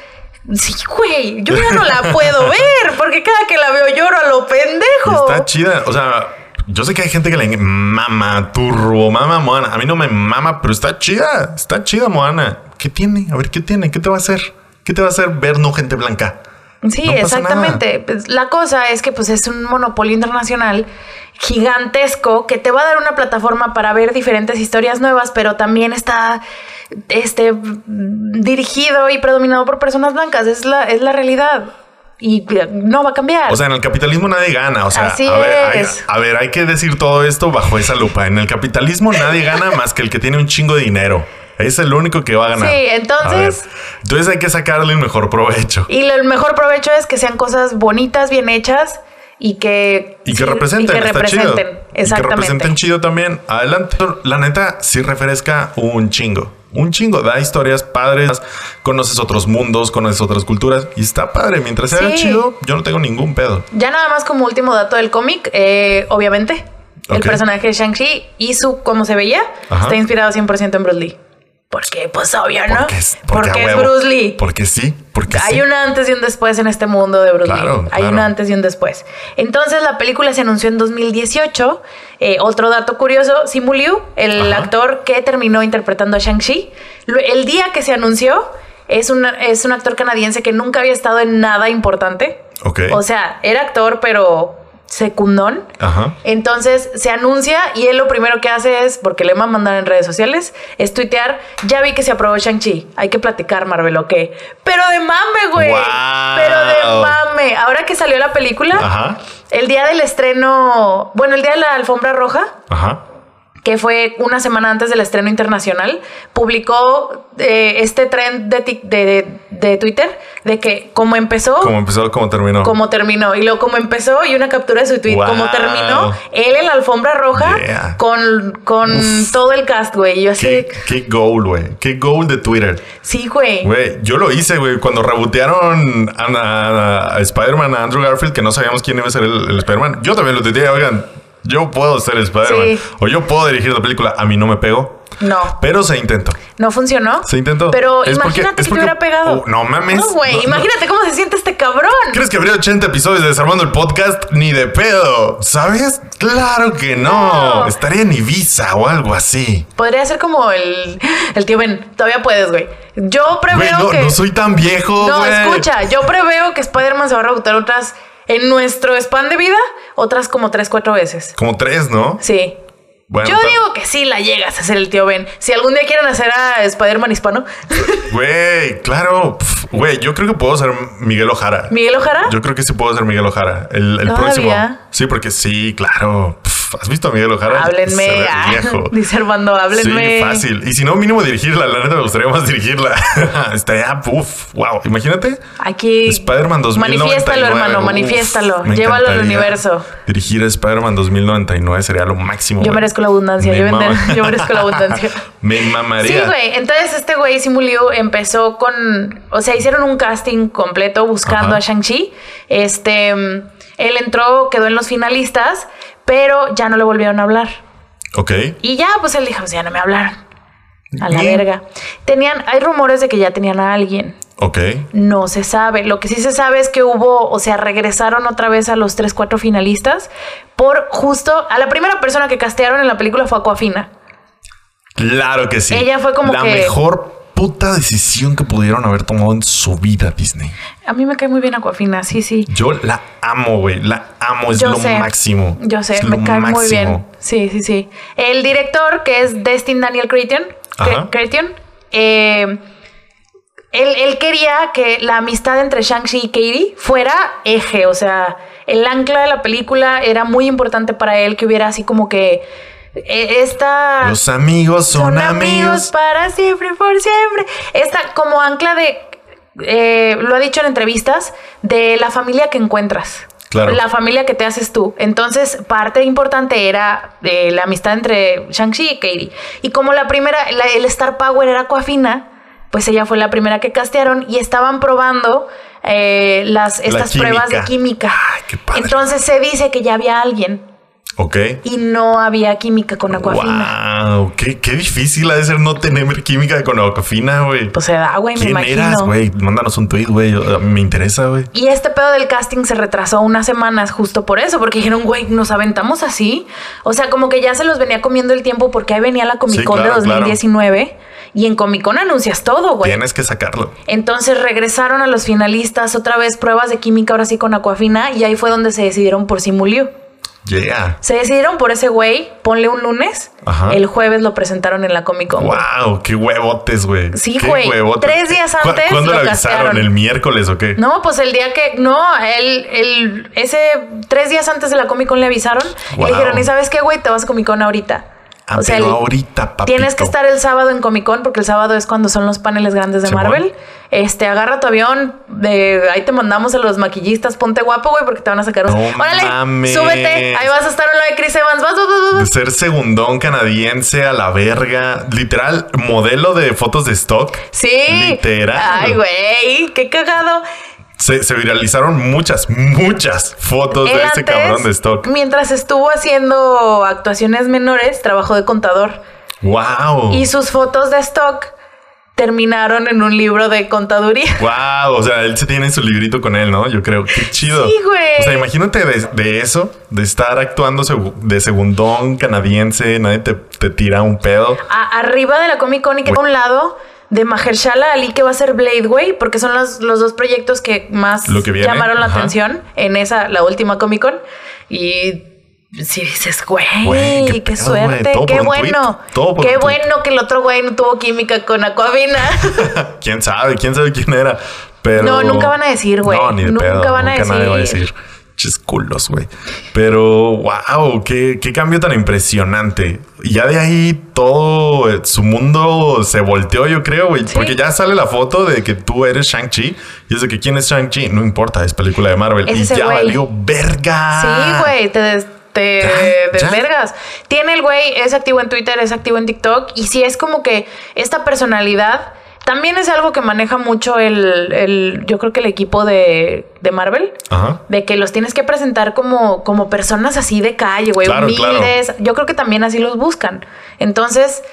Sí, güey, yo ya no la puedo ver porque cada que la veo lloro a lo pendejo. Está chida. O sea, Yo sé que hay gente que le mama turbo, mama Moana. A mí no me mama, pero está chida. Está chida Moana. ¿Qué tiene? A ver, ¿qué tiene? ¿Qué te va a hacer? ¿Qué te va a hacer ver no gente blanca? Sí, No exactamente. Pues, la cosa es que pues es un monopolio internacional gigantesco que te va a dar una plataforma para ver diferentes historias nuevas, pero también está este dirigido y predominado por personas blancas. Es la, es la realidad. Y no va a cambiar. O sea, en el capitalismo nadie gana. O sea, Así a, ver, hay, es. a ver, hay que decir todo esto bajo esa lupa. En el capitalismo nadie gana más que el que tiene un chingo de dinero. Es el único que va a ganar. Sí, entonces- entonces hay que sacarle el mejor provecho. Y el mejor provecho es que sean cosas bonitas, bien hechas y que... Y que sí, representen, y que representen. chido. Y que Exactamente. representen chido también. Adelante. La neta, sí refresca un chingo. Un chingo. Da historias padres. Conoces otros mundos, conoces otras culturas. Y está padre. Mientras sea Sí. chido, yo no tengo ningún pedo. Ya nada más como último dato del cómic, eh, obviamente, el personaje de Shang-Chi y su cómo se veía Ajá. está inspirado 100% en Bruce Lee. Porque, pues obvio, ¿no? Porque es, porque Porque es. Bruce Lee. Porque sí. Porque Hay sí. un antes y un después en este mundo de Bruce Claro, Lee. Hay claro. un antes y un después. Entonces la película se anunció en 2018. Eh, otro dato curioso, Simu Liu, el Ajá. actor que terminó interpretando a Shang-Chi, el día que se anunció es, una- es un actor canadiense que nunca había estado en nada importante. Ok. O sea, era actor, pero secundón. Ajá. Entonces se anuncia y él lo primero que hace es, porque le va a mandar en redes sociales, es tuitear, ya vi que se aprobó Shang-Chi, hay que platicar, Marvel, ¿o qué? Pero de mame, güey. Wow. Pero de mame. Ahora que salió la película, Ajá. el día del estreno, bueno, el día de la alfombra roja, Ajá. Que fue una semana antes del estreno internacional, publicó eh, este trend de, tic- de, de- de Twitter de que como empezó, Como empezó, como terminó. como terminó. Y luego como empezó y una captura de su tweet, Wow. como terminó, él en la alfombra roja Yeah. con, con todo el cast, güey. Yo así, qué goal, güey. Qué goal de Twitter. sí, güey. Güey, yo lo hice, güey. Cuando rebotearon a, a- a Spider-Man, a Andrew Garfield, que no sabíamos quién iba a ser el, el Spider-Man. Yo también lo tuiteé, oigan, yo puedo ser Spider-Man. Sí. O yo puedo dirigir la película. A mí no me pegó. No, Pero se intentó. no funcionó. Se intentó. Pero Es porque- imagínate es que te porque- hubiera pegado. Oh, no mames. No, güey. No, no. imagínate cómo se siente este cabrón. ¿Crees que habría 80 episodios de Desarmando el Podcast? Ni de pedo. ¿Sabes? Claro que no. No. Estaría en Ibiza o algo así. Podría ser como el, el tío Ben. Todavía puedes, güey. Yo preveo Güey, que. no soy tan viejo, No, güey. escucha, yo preveo que Spider-Man se va a rebotar otras. En nuestro span de vida, otras como tres, cuatro veces. Como tres, ¿no? Sí. Bueno, Yo digo que sí la llegas a ser el tío Ben. Si algún día quieren hacer a Spider-Man hispano, Güey, claro. Pf, Güey, yo creo que puedo ser Miguel Ojara. Miguel Ojara. Yo creo que sí puedo ser Miguel Ojara. El, el próximo. Sí, porque sí, claro. Pf, ¿Has visto a Miguel Ojara? Háblenme. ah, viejo. Dice Armando, háblenme. Sí, fácil. Y si no, mínimo dirigirla. La neta me gustaría más dirigirla. Estaría, uff, wow. Imagínate. Aquí. Spider-Man 2099. Manifiéstalo, hermano, Uf, manifiéstalo. Llévalo al universo. Dirigir a Spider-Man 2099 sería lo máximo. Yo merezco la abundancia. Me Yo, vender- mama. yo merezco la abundancia. me Sí, mamaría. güey. Entonces este güey Simu Liu empezó con, o sea, hicieron un casting completo buscando Ajá. a Shang-Chi. Este, mm, él entró, quedó en los finalistas, pero ya no le volvieron a hablar. Ok. Y ya, pues él dijo, pues ya no me hablaron. A la Bien. verga. Tenían, hay rumores de que ya tenían a alguien. Ok. No se sabe. Lo que sí se sabe es que hubo, o sea, regresaron otra vez a los tres, cuatro finalistas por justo a la primera persona que castearon en la película fue Aquafina. Claro que sí. Ella fue como la que- mejor puta decisión que pudieron haber tomado en su vida, Disney. A mí me cae muy bien Aquafina, sí, sí. Yo la amo, güey. La amo, es Yo lo sé. máximo. Yo sé, Es me cae muy bien. Sí, sí, sí. El director, que es Destin Daniel. Crichton, eh, él, él quería que la amistad entre Shang-Chi y Katie fuera eje, o sea, el ancla de la película era muy importante para él que hubiera así como que esta... Los amigos son, amigos. para siempre, por siempre. Esta como ancla de, eh, lo ha dicho en entrevistas, de la familia que encuentras. Claro. La familia que te haces tú. Entonces, parte importante era eh, la amistad entre Shang-Chi y Katie. Y como la primera, la- el Star Power era Coafina, pues ella fue la primera que castearon y estaban probando eh, las, estas pruebas de química. Ay, qué padre. Entonces se dice que ya había alguien. Ok. y no había química con Aquafina. Wow, qué, qué difícil ha de ser no tener química con Aquafina, güey. Pues se da, güey, me ¿Quién imagino. eras, güey? Mándanos un tweet, güey. Yo- Me interesa, güey. Y este pedo del casting se retrasó unas semanas justo por eso, porque dijeron, güey, nos aventamos así. O sea, como que ya se los venía comiendo el tiempo porque ahí venía la Comic Sí, Con claro, de 2019 y en Comic Con anuncias todo, güey. Tienes que sacarlo. Entonces regresaron a los finalistas otra vez pruebas de química, ahora sí con Aquafina, y ahí fue donde se decidieron por Simuliu. Yeah. Se decidieron por ese güey, ponle un lunes, Ajá. el jueves lo presentaron en la Comic Con. Wow, qué huevotes, güey. Sí, Qué güey. huevotes. Tres días ¿Cu- antes ¿Cuándo lo le avisaron? ¿El miércoles o qué? No, pues el día que. No, el, el, ese tres días antes de la Comic Con le avisaron y le dijeron: ¿Y sabes qué, güey? Te vas a Comic Con ahorita. Ah, pero ahorita, papito. Tienes que estar el sábado en Comic Con porque el sábado es cuando son los paneles grandes de. Marvel. Este, agarra tu avión, de ahí te mandamos a los maquillistas, ponte guapo, güey, porque te van a sacar. No Órale, mames. súbete, ahí vas a estar en lo de Chris Evans, vas, vas, vas, De ser segundón canadiense a la verga. Literal, modelo de fotos de stock. Sí. Literal. Ay, güey, qué cagado. Se, se viralizaron muchas, muchas fotos Él de ese antes, cabrón de stock. Mientras estuvo haciendo actuaciones menores, trabajó de contador. Wow. Y sus fotos de stock terminaron en un libro de contaduría. Wow, o sea, él se tiene su librito con él, ¿no? Yo creo. Qué chido. Sí, güey. O sea, imagínate de, de eso, de estar actuando de segundón canadiense, nadie te, te tira un pedo. A- arriba de la Comic Con y que a un lado de Mahershala Ali que va a ser Blade, güey, porque son los, los dos proyectos que más Lo que viene, llamaron la ajá. atención en esa, la última Comic Con. Y si dices, güey, Güey, qué qué, pedo, suerte, güey, qué bueno, qué bueno que el otro güey no tuvo química con Aquavina. ¿Quién sabe? ¿Quién sabe quién era? Pero... No, nunca van a decir, güey. No, ni de Nunca pedo. van a nunca nadie va a decir. Decir. Chis culos, güey. Pero, wow, qué, qué cambio tan impresionante. Y ya de ahí todo eh, su mundo se volteó, yo creo, güey. Sí. Porque ya sale la foto de que tú eres Shang-Chi. Y es de que quién es Shang-Chi. No importa, es película de Marvel. Es y ya valió verga. Sí, güey, te, des- ya. desvergas. Tiene el güey, es activo en Twitter, es activo en TikTok. Y sí es como que esta personalidad también es algo que maneja mucho el, el- yo creo que el equipo de, de Marvel. Ajá. De que los tienes que presentar como, como personas así de calle, güey, Claro, humildes. Yo creo que también así los buscan. Entonces,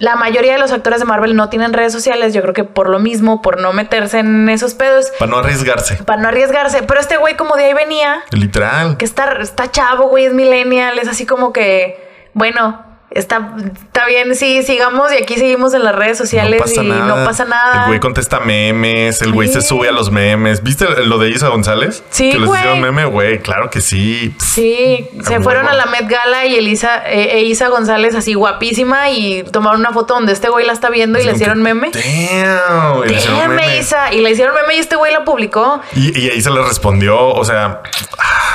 la mayoría de los actores de Marvel no tienen redes sociales. Yo creo que por lo mismo, por no meterse en esos pedos, Para no arriesgarse. para no arriesgarse. Pero este güey, como de ahí venía, Literal. que está, está chavo, güey, es millennial, es así como que, bueno, está, está bien, sí, sigamos y aquí seguimos en las redes sociales no pasa y nada. no pasa nada. El güey contesta memes, el güey se sube a los memes. ¿Viste lo de Isa González? Sí, Que les güey. hicieron meme, güey. Claro que sí. Sí, se fueron a la Met Gala y Elisa, eh, e Isa González así guapísima y tomaron una foto donde este güey la está viendo y le hicieron meme. Damn. y le hicieron Déjame, meme. Isa. Y le hicieron meme y este güey la publicó Y, y se le respondió, o sea,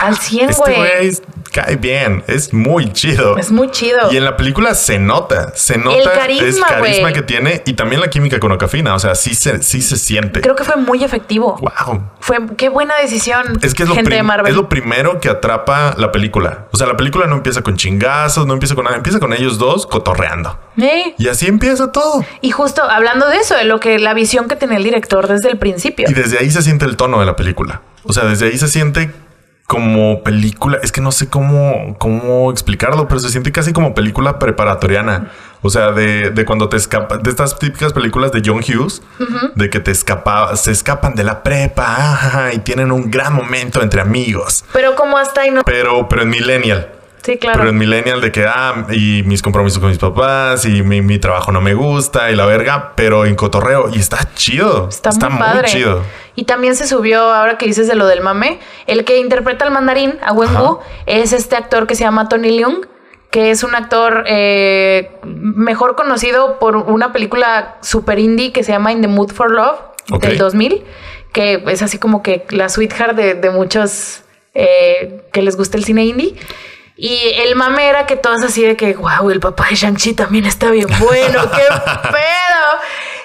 al 100, este güey. güey cae bien, es muy chido. es muy chido. Y en la película se nota, se nota carisma, el carisma güey. que tiene y también la química con Ocafina, o sea, sí se, sí se siente. Creo que fue muy efectivo. Wow. Fue, qué buena decisión. Es que es lo, gente de Marvel. es lo primero que atrapa la película. O sea, la película no empieza con chingazos, no empieza con nada, empieza con ellos dos cotorreando. Eh, Y así empieza todo. Y justo hablando de eso, de lo que la visión que tenía el director desde el principio. Y desde ahí se siente el tono de la película. O sea, desde ahí se siente como película. Es que no sé cómo, cómo explicarlo, pero se siente casi como película preparatoriana. O sea, de, de cuando te escapas, de estas típicas películas de John Hughes, de que te escapa, se escapan de la prepa ajá, y tienen un gran momento entre amigos. Pero como hasta ahí no. Pero, pero en Millennial. Sí, claro. Pero en Millennial de que, ah, y mis compromisos con mis papás, y mi, mi trabajo no me gusta, y la verga, pero en cotorreo. Y está chido. Está, muy padre. chido. Y también se subió, ahora que dices de lo del mame, el que interpreta al mandarín, a Wenwu, es este actor que se llama Tony Leung, que es un actor eh, mejor conocido por una película super indie que se llama In the Mood for Love Ok. del 2000, que es así como que la sweetheart de, de muchos eh, que les gusta el cine indie. Y el mame era que todos así de que, wow, el papá de Shang-Chi también está bien bueno, qué pedo.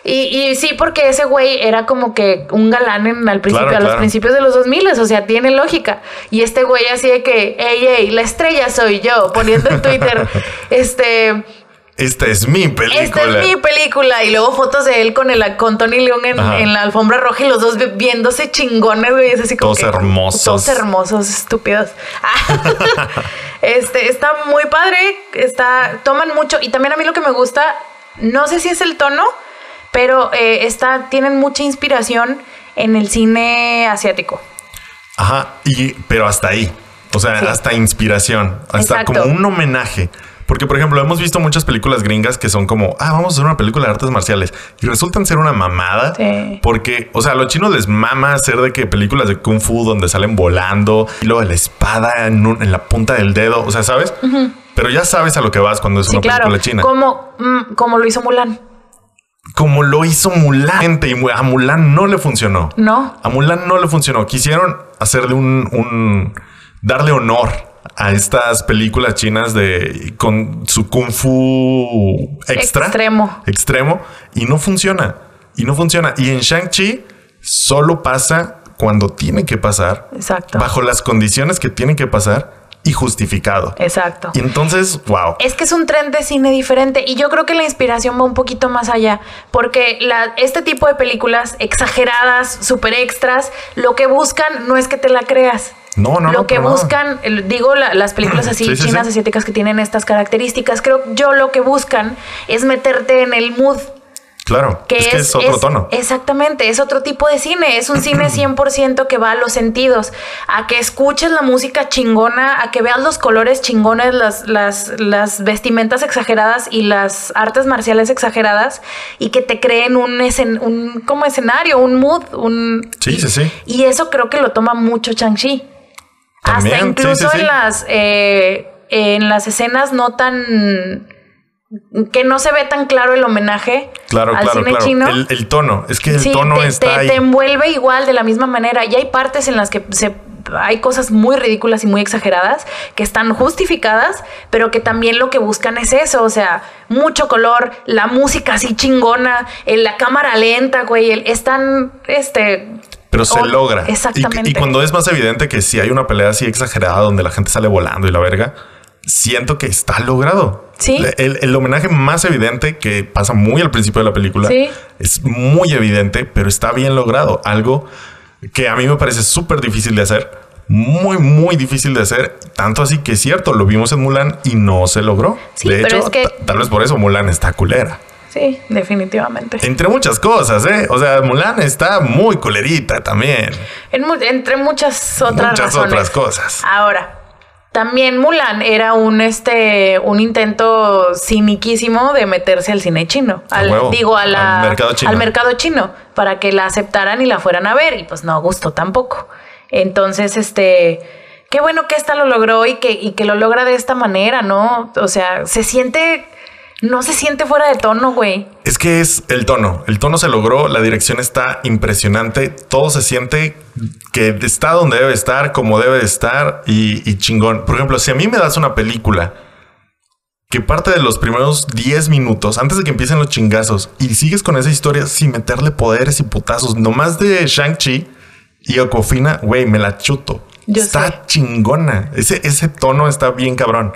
Y, y sí, porque ese güey era como que un galán en, al principio, Claro, a los claro. principios de los 2000, o sea, tiene lógica. Y este güey así de que, ey, ey, la estrella soy yo, poniendo en Twitter, este, Esta es mi película. esta es mi película. Y luego fotos de él con, el, con Tony Leung en, en la alfombra roja y los dos vi- viéndose chingones, güey. Es así como Todos que- hermosos. Todos hermosos, estúpidos. Este, está muy padre, está, toman mucho, y también a mí lo que me gusta, no sé si es el tono, pero eh, está, tienen mucha inspiración en el cine asiático. Ajá, y, pero hasta ahí. O sea, Sí. hasta inspiración, hasta Exacto. como un homenaje. Porque, por ejemplo, hemos visto muchas películas gringas que son como, ah, vamos a hacer una película de artes marciales y resultan ser una mamada. Sí. Porque, o sea, a los chinos les mama hacer de que películas de kung fu donde salen volando y luego la espada en, un- en la punta del dedo. O sea, ¿sabes? Pero ya sabes a lo que vas cuando es Sí, una claro, película china. como, mm, como lo hizo Mulan, Como lo hizo Mulan. Y a Mulan no le funcionó. ¿no? A Mulan no le funcionó. Quisieron hacerle un, un- darle honor a estas películas chinas de con su kung fu extra Extremo. extremo y no funciona y no funciona y en Shang-Chi solo pasa cuando tiene que pasar Exacto. bajo las condiciones que tienen que pasar y justificado. Exacto. Y entonces, wow. Es que es un tren de cine diferente y yo creo que la inspiración va un poquito más allá, porque la, este tipo de películas exageradas, super extras, lo que buscan no es que te la creas. No, no, lo no, que nada. buscan, digo, la- las películas así Sí, sí, chinas, sí. asiáticas que tienen estas características, creo yo lo que buscan es meterte en el mood. Claro, Que es que es, otro tono. Exactamente, es otro tipo de cine. Es un cine 100% que va a los sentidos. A que escuches la música chingona, a que veas los colores chingones, las, las, las vestimentas exageradas y las artes marciales exageradas y que te creen un, escen- un como escenario, un mood, un... Sí, sí, sí. Y eso creo que lo toma mucho Chang-Chi. También, Hasta incluso sí, sí. en las eh, en las escenas no tan que no se ve tan claro el homenaje Claro, al claro, cine claro. chino. El, el tono, es que el Sí, tono te, está te- ahí. te envuelve igual de la misma manera. Y hay partes en las que se hay cosas muy ridículas y muy exageradas que están justificadas, pero que también lo que buscan es eso, o sea, mucho color, la música así chingona, eh, la cámara lenta, güey, están, este... Pero se logra. Exactamente. Y, cuando es más evidente que si hay una pelea así exagerada donde la gente sale volando y la verga, siento que está logrado. Sí. El, el homenaje más evidente que pasa muy al principio de la película Sí. es muy evidente, pero está bien logrado. Algo que a mí me parece súper difícil de hacer. Muy, muy difícil de hacer. Tanto así que es cierto, lo vimos en Mulan y no se logró. Sí, de hecho, es que- ta- tal vez por eso Mulan está culera. Sí, definitivamente. Entre muchas cosas, ¿eh? O sea, Mulan está muy culerita también. En entre muchas otras Muchas razones. otras cosas. Ahora, también Mulan era un este un intento ciniquísimo de meterse al cine chino, al, huevo, digo a la- al mercado chino. al mercado chino, para que la aceptaran y la fueran a ver y pues no gustó tampoco. Entonces, este qué bueno que esta lo logró y que y que lo logra de esta manera, ¿no? O sea, se siente no se siente fuera de tono, güey. Es que es el tono. El tono se logró, la dirección está impresionante, todo se siente que está donde debe estar, como debe de estar y, y chingón. Por ejemplo, si a mí me das una película que parte de los primeros 10 minutos, antes de que empiecen los chingazos, y sigues con esa historia sin meterle poderes y putazos, nomás de Shang-Chi y Okofina, güey, me la chuto. Yo está sé. chingona. Ese, ese tono está bien cabrón.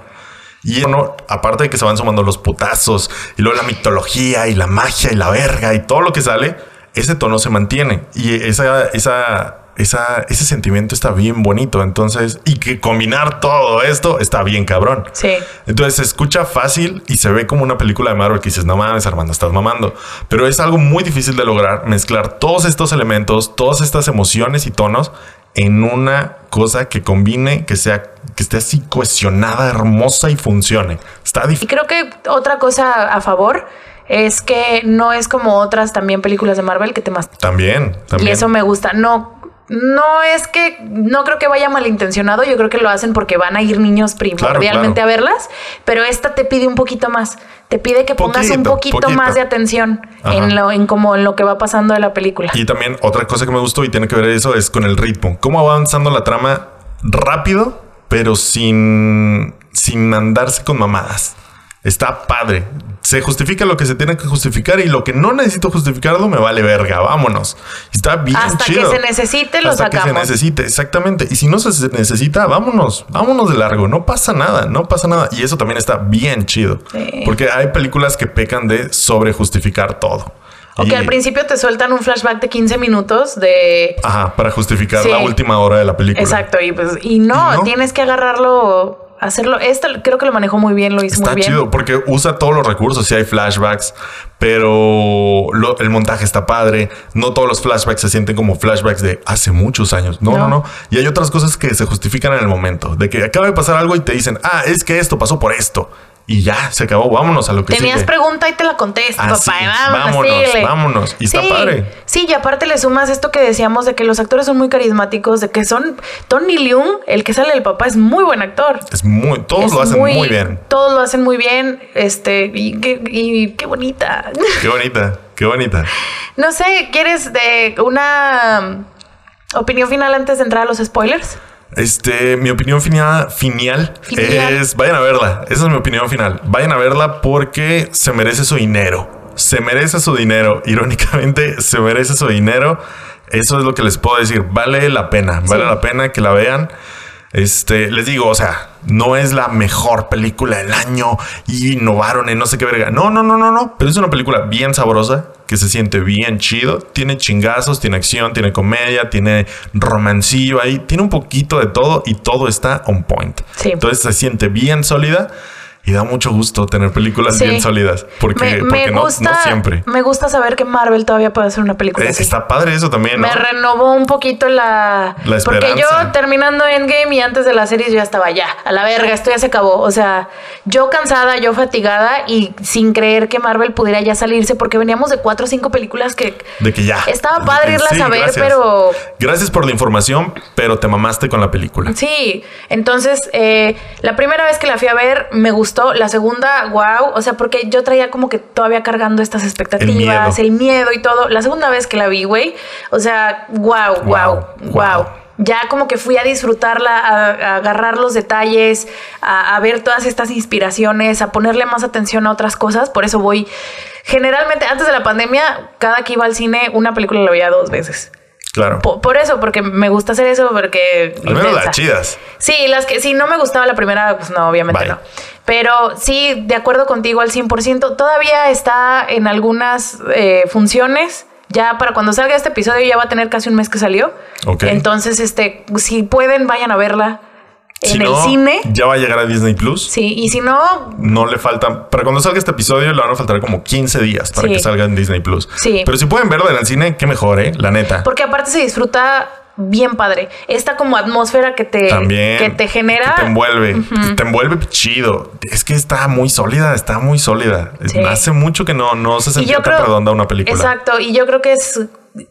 Y tono, aparte de que se van sumando los putazos y luego la mitología y la magia y la verga y todo lo que sale, ese tono se mantiene. Y esa, esa, esa, ese sentimiento está bien bonito. Entonces, y que combinar todo esto está bien cabrón. Sí. Entonces se escucha fácil y se ve como una película de Marvel que dices, no mames, Armando, estás mamando. Pero es algo muy difícil de lograr, mezclar todos estos elementos, todas estas emociones y tonos en una cosa que combine, que sea, que esté así cohesionada, hermosa y funcione. Está Y difícil. creo que otra cosa a favor es que no es como otras también películas de Marvel que te mas También, también. Y eso me gusta. No, no es que, no creo que vaya malintencionado. Yo creo que lo hacen porque van a ir niños primordialmente claro. a verlas. Pero esta te pide un poquito más. Te pide que pongas un Poquito, poquito, poquito. más de atención Ajá. en lo, en como en lo que va pasando de la película. Y también otra cosa que me gustó y tiene que ver eso es con el ritmo. Cómo va avanzando la trama rápido, pero sin, sin andarse con mamadas. Está padre. Se justifica lo que se tiene que justificar y lo que no necesito justificarlo me vale verga. Vámonos. Está bien Hasta que se necesite, lo Hasta que se necesite, exactamente. Y si no se necesita, vámonos. Vámonos de largo. No pasa nada. No pasa nada. Y eso también está bien chido. Sí. Porque hay películas que pecan de sobre justificar todo. O que al principio te sueltan un flashback de 15 minutos de... Ajá, para justificar Sí. la última hora de la película. Exacto, y pues, y no, Y no. tienes que agarrarlo hacerlo. Esta creo que lo manejó muy bien, lo hizo Está muy bien. chido porque usa todos los recursos. Sí hay flashbacks, pero lo- el montaje está padre. No todos los flashbacks se sienten como flashbacks de hace muchos años. No, no, No. no. Y hay otras cosas que se justifican en el momento. De que acaba de pasar algo y te dicen, ah, es que esto pasó por esto. Y ya, se acabó. Vámonos a lo que Tenías sigue. pregunta y te la contesto, Ah, papá. y Vámonos, Vámonos, vámonos. Y está sí, padre. Sí, y aparte le sumas esto que decíamos de que los actores son muy carismáticos, de que son Tony Leung, el que sale el papá, es muy buen actor. Es muy, todos Es lo hacen muy, bien. Todos lo hacen muy bien. Este, y, qué- y qué bonita. Qué bonita, qué bonita. No sé, ¿quieres de una um, opinión final antes de entrar a los spoilers? Este, mi opinión final, Finial. es vayan a verla. Esa es mi opinión final. Vayan a verla porque se merece su dinero. Se merece su dinero. Irónicamente, se merece su dinero. Eso es lo que les puedo decir. Vale la pena. Vale Sí. la pena que la vean. Este, les digo, o sea, no es la mejor película del año y innovaron en no sé qué verga. No, no, no, no, no. Pero es una película bien sabrosa, que se siente bien chido. Tiene chingazos, tiene acción, tiene comedia, tiene romancillo ahí. Tiene un poquito de todo y todo está on point. Sí. Entonces se siente bien sólida y da mucho gusto tener películas Sí. bien sólidas. Porque, me, porque me no, gusta, no siempre. me gusta saber que Marvel todavía puede hacer una película así. Está padre eso también, ¿no? Me renovó un poquito la... La Porque yo terminando Endgame y antes de la serie yo ya estaba ya, a la verga, esto ya se acabó. O sea, yo cansada, yo fatigada y sin creer que Marvel pudiera ya salirse porque veníamos de cuatro o cinco películas que... De que ya. Estaba padre irlas Sí, a ver, gracias. pero... Gracias por la información, pero te mamaste con la película. Sí, entonces eh, la primera vez que la fui a ver me gustó, la segunda, wow, o sea, porque yo traía como que todavía cargando estas expectativas, El el miedo. y todo. La segunda vez que la vi, güey, o sea, wow, wow, wow. Ya como que fui a disfrutarla, a, a agarrar los detalles, a, a ver todas estas inspiraciones, a ponerle más atención a otras cosas. Por eso voy, generalmente antes de la pandemia, cada que iba al cine, una película la veía dos veces. Claro. Po- Por, eso, porque me gusta hacer eso, porque... Al menos las chidas. Sí, las que si no me gustaba la primera, pues no, obviamente Bye. no. Pero sí, de acuerdo contigo al 100%, todavía está en algunas eh, funciones. Ya para cuando salga este episodio ya va a tener casi un mes que salió. Entonces, este, si pueden, vayan a verla en Si el no, cine. Ya va a llegar a Disney Plus. Sí, y si no, No le faltan. Para cuando salga este episodio, le van a faltar como 15 días para Sí. que salga en Disney Plus. Sí. Pero si pueden verlo en el cine, qué mejor, ¿eh? La neta. porque aparte se disfruta bien padre. Esta como atmósfera que te, También. que te genera. que te envuelve. Te envuelve chido. Es que está muy sólida, está muy sólida. Sí. Hace mucho que no, no se sentía tan redonda una película. Exacto, y yo creo que es,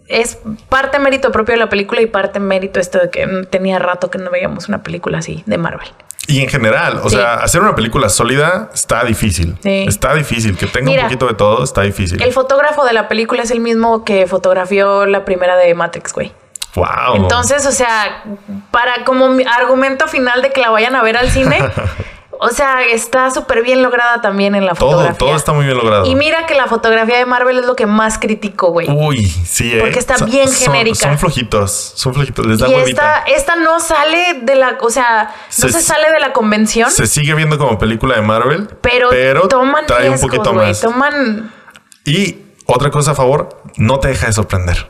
es parte mérito propio de la película y parte mérito esto de que tenía rato que no veíamos una película así de Marvel. Y en general, o Sí. sea, hacer una película sólida está difícil. Sí. Está difícil. Que tenga Mira, un poquito de todo está difícil. El fotógrafo de la película es el mismo que fotografió la primera de Matrix, güey. wow. Entonces, o sea, para como mi argumento final de que la vayan a ver al cine, o sea, está súper bien lograda también en la todo, fotografía. todo está muy bien logrado. Y mira que la fotografía de Marvel es lo que más critico, güey. Uy, sí, ¿eh? Porque está Son- bien genérica. Son flojitos, son flojitos. Les da y huevita. esta, esta no sale de la, o sea, no Se- se, sale de la convención. Se sigue viendo como película de Marvel, Pero, toman trae un riesgos, poquito güey, más. Toman. Y otra cosa a favor, no te deja de sorprender.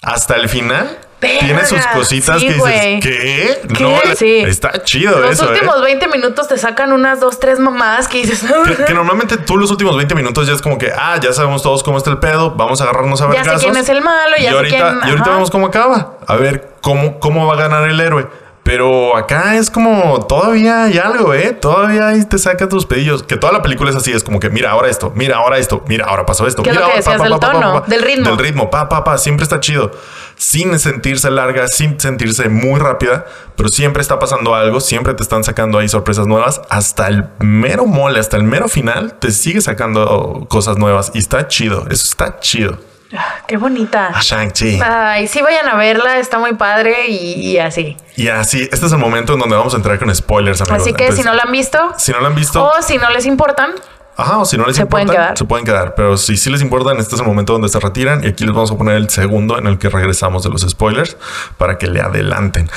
Hasta el final Verga, tiene sus cositas sí, que dices. ¿qué? ¿Qué? No, Sí. está chido Los eso, últimos ¿eh? 20 minutos te sacan unas dos, tres mamadas que dices. Que, que normalmente tú los últimos 20 minutos ya es como que, ah, ya sabemos todos cómo está el pedo, vamos a agarrarnos a ver Ya sé quién es el malo, ya y sé ahorita, quién- Y ahorita ajá. vemos cómo acaba. A ver cómo, cómo va a ganar el héroe. Pero acá es como todavía hay algo, ¿eh? Todavía ahí te saca tus pedillos. Que toda la película es así, es como que mira ahora esto, mira ahora esto, mira ahora pasó esto. ¿Qué mira lo que ahora, decías del tono? Del ritmo. Del ritmo, pa, pa, pa, siempre está chido. Sin sentirse larga, sin sentirse muy rápida, pero siempre está pasando algo, siempre te están sacando ahí sorpresas nuevas. Hasta el mero mole, hasta el mero final, te sigue sacando cosas nuevas y está chido. Eso está chido. Ah, Qué bonita. A Shang-Chi. Ay, sí vayan a verla, está muy padre y, y así. Y así, este es el momento en donde vamos a entrar con spoilers, amigos. Así que Entonces, si no la han visto si no la han visto, o si no les importan, Ajá, o si no les Se importan, pueden quedar. se pueden quedar. Pero si sí les importan, este es el momento donde se retiran. Y aquí les vamos a poner el segundo en el que regresamos de los spoilers para que le adelanten.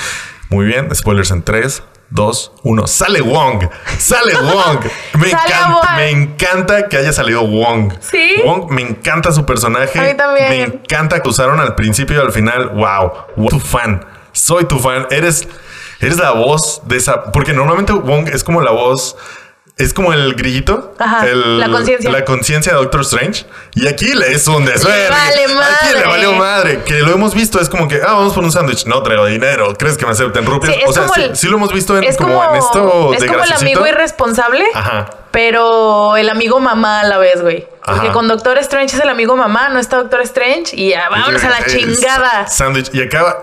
Muy bien, spoilers en 3, 2, 1. ¡Sale Wong! ¡Sale Wong! Me, encanta, Wong. me encanta que haya salido Wong. ¿Sí? Wong, me encanta su personaje. A mí también. Me encanta que usaron al principio y al final. ¡Wow! wow. Tu fan. Soy tu fan. Eres. Eres la voz de esa. Porque normalmente Wong es como la voz. Es como el grillito. Ajá, el- la conciencia. La conciencia de Doctor Strange. Y aquí le es un desvergue. vale Aquí le madre. valió madre. Que lo hemos visto. Es como que, ah, vamos por un sándwich. No traigo dinero. ¿Crees que me acepten rupias? Sí, o sea, sí, el- sí lo hemos visto en, es como, como, en esto es de como el amigo irresponsable, Ajá. pero el amigo mamá a la vez, güey. Porque Ajá. con Doctor Strange es el amigo mamá, no está Doctor Strange y ya, vámonos a la chingada. Sándwich. Y acá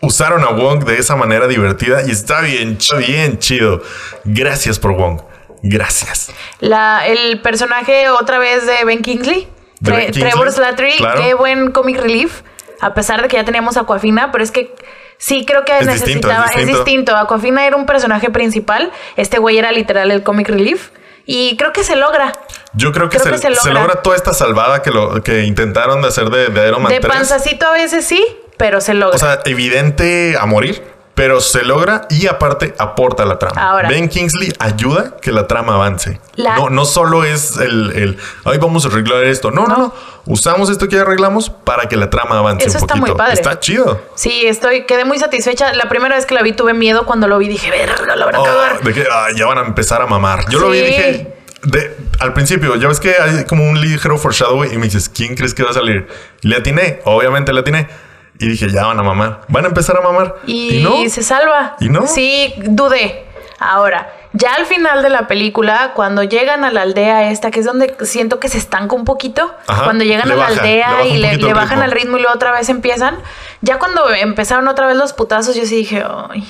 usaron a Wong de esa manera divertida y está bien, bien chido. Gracias por Wong. Gracias. La, el personaje otra vez de Ben Kingsley, Tre- Ben Kingsley, Trevor Slattery, claro. qué buen comic relief, a pesar de que ya teníamos Aquafina, pero es que sí creo que Es necesitaba, es es distinto. distinto. Aquafina era un personaje principal, este güey era literal el comic relief y creo que se logra. Yo creo que, Creo se, que se se logra. logra toda esta salvada que, lo, que intentaron de hacer de, de Iron Man De 3. panzacito a veces sí, pero se logra. O sea, evidente a morir, pero se logra y aparte aporta la trama. Ahora. Ben Kingsley ayuda que la trama avance. La- No, no solo es el, el, ay, vamos a arreglar esto. No, no, no. Usamos esto que arreglamos para que la trama avance Eso un está poquito. muy padre. Está chido. Sí, estoy, quedé muy satisfecha. La primera vez que la vi tuve miedo cuando lo vi, dije, verga, la van a Oh, cagar. de que ah, ya van a empezar a mamar. Yo lo vi y Sí. dije. De, al principio, ya ves que hay como un ligero foreshadowing y me dices, ¿quién crees que va a salir? Y le atiné, obviamente le atiné. Y dije, ya van a mamar. Van a empezar a mamar. Y, no. se salva. ¿Y no? Sí, dudé. Ahora, ya al final de la película, cuando llegan a la aldea esta, que es donde siento que se estanca un poquito, Ajá, cuando llegan le a la baja, aldea y le, bajan ritmo. al ritmo y luego otra vez empiezan, ya cuando empezaron otra vez los putazos, yo sí dije, ay.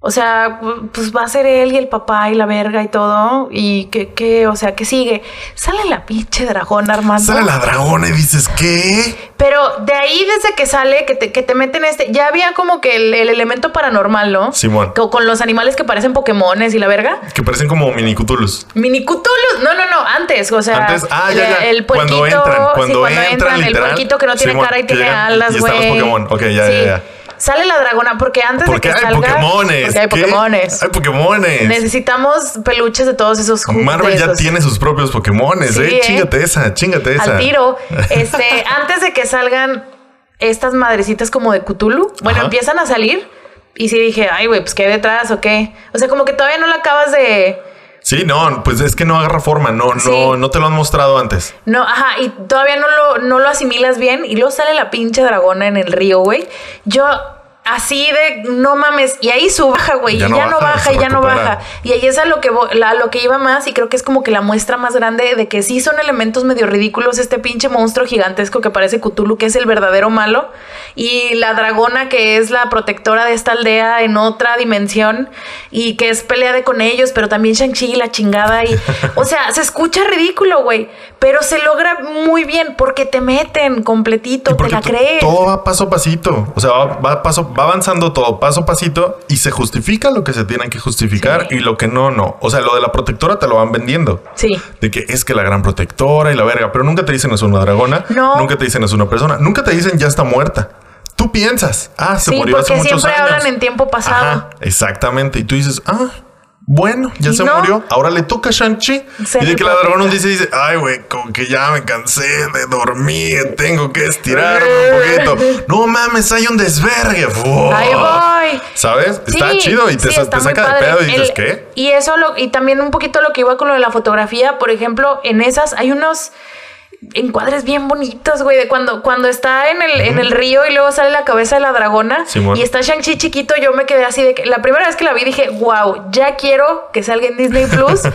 O sea, pues va a ser él y el papá y la verga y todo. Y que, que o sea, que sigue. Sale la pinche dragón armando. Sale la dragona y dices, ¿qué? Pero de ahí desde que sale, que te, que te meten este, ya había como que el, el elemento paranormal, ¿no? Simón. Co- Con, los animales que parecen Pokémones y la verga. Que parecen como mini Cthulhus. Mini Cthulhu. No, no, no, antes, o sea. Antes, ah, ya, el- ya. El puerquito. Cuando entran, sí, cuando entran, el literal, puerquito que no tiene Simón, cara y tiene alas, y güey. están los Pokémon. Ok, ya, ya, ya. Sale la dragona, porque antes Porque de que hay salga. Pokémones. Porque hay ¿Qué? Pokémones. Hay Pokémones. Necesitamos peluches de todos esos ju- Marvel ya esos. tiene sus propios Pokémones, Sí, eh. ¿eh? Chingate esa, chingate esa. al tiro. Este, antes de que salgan estas madrecitas como de Cthulhu, bueno, Ajá. empiezan a salir. Y sí dije, ay, güey, pues qué hay detrás o qué. O sea, como que todavía no la acabas de. Sí, no, pues es que no agarra forma, no, Sí. no, no te lo han mostrado antes. No, ajá, y todavía no lo, no lo asimilas bien. Y luego sale la pinche dragona en el río, güey. Yo. Así de no mames, y ahí su baja, güey, y Ya ya, no no baja, baja, se y ya no baja. Y ahí es a lo que a lo que iba más, y creo que es como que la muestra más grande de que sí son elementos medio ridículos. Este pinche monstruo gigantesco que parece Cthulhu, que es el verdadero malo, y la dragona que es la protectora de esta aldea en otra dimensión, y que es pelea de con ellos, pero también Shang-Chi y la chingada. Y, o sea, se escucha ridículo, güey, pero se logra muy bien porque te meten completito, Y te la crees. todo va paso a pasito. O sea, va, va paso, va avanzando todo paso a pasito y se justifica lo que se tiene que justificar Sí. y lo que no, no. O sea, lo de la protectora te lo van vendiendo. Sí. De que es que la gran protectora y la verga, pero nunca te dicen es una dragona, No. nunca te dicen es una persona, nunca te dicen ya está muerta. Tú piensas, ah, se Sí, murió hace porque muchos siempre años. hablan en tiempo pasado. Ajá, exactamente. Y tú dices, ah, bueno, ya se no. murió. Ahora le toca a Shang-Chi. Y de que la dragona dice, dice, ay, güey, como que ya me cansé de dormir, tengo que estirarme un poquito. No mames, hay un desvergue. Ahí voy. ¿Sabes? Está Sí, chido y te, sí, saca de pedo y dices, El- ¿qué? Y eso lo, y también un poquito lo que iba con lo de la fotografía, por ejemplo, en esas hay unos encuadres bien bonitos, güey, de cuando, cuando está en el, en el río y luego sale la cabeza de la dragona Simón. y está Shang-Chi chiquito, yo me quedé así de que la primera vez que la vi dije, wow, ya quiero que salga en Disney Plus.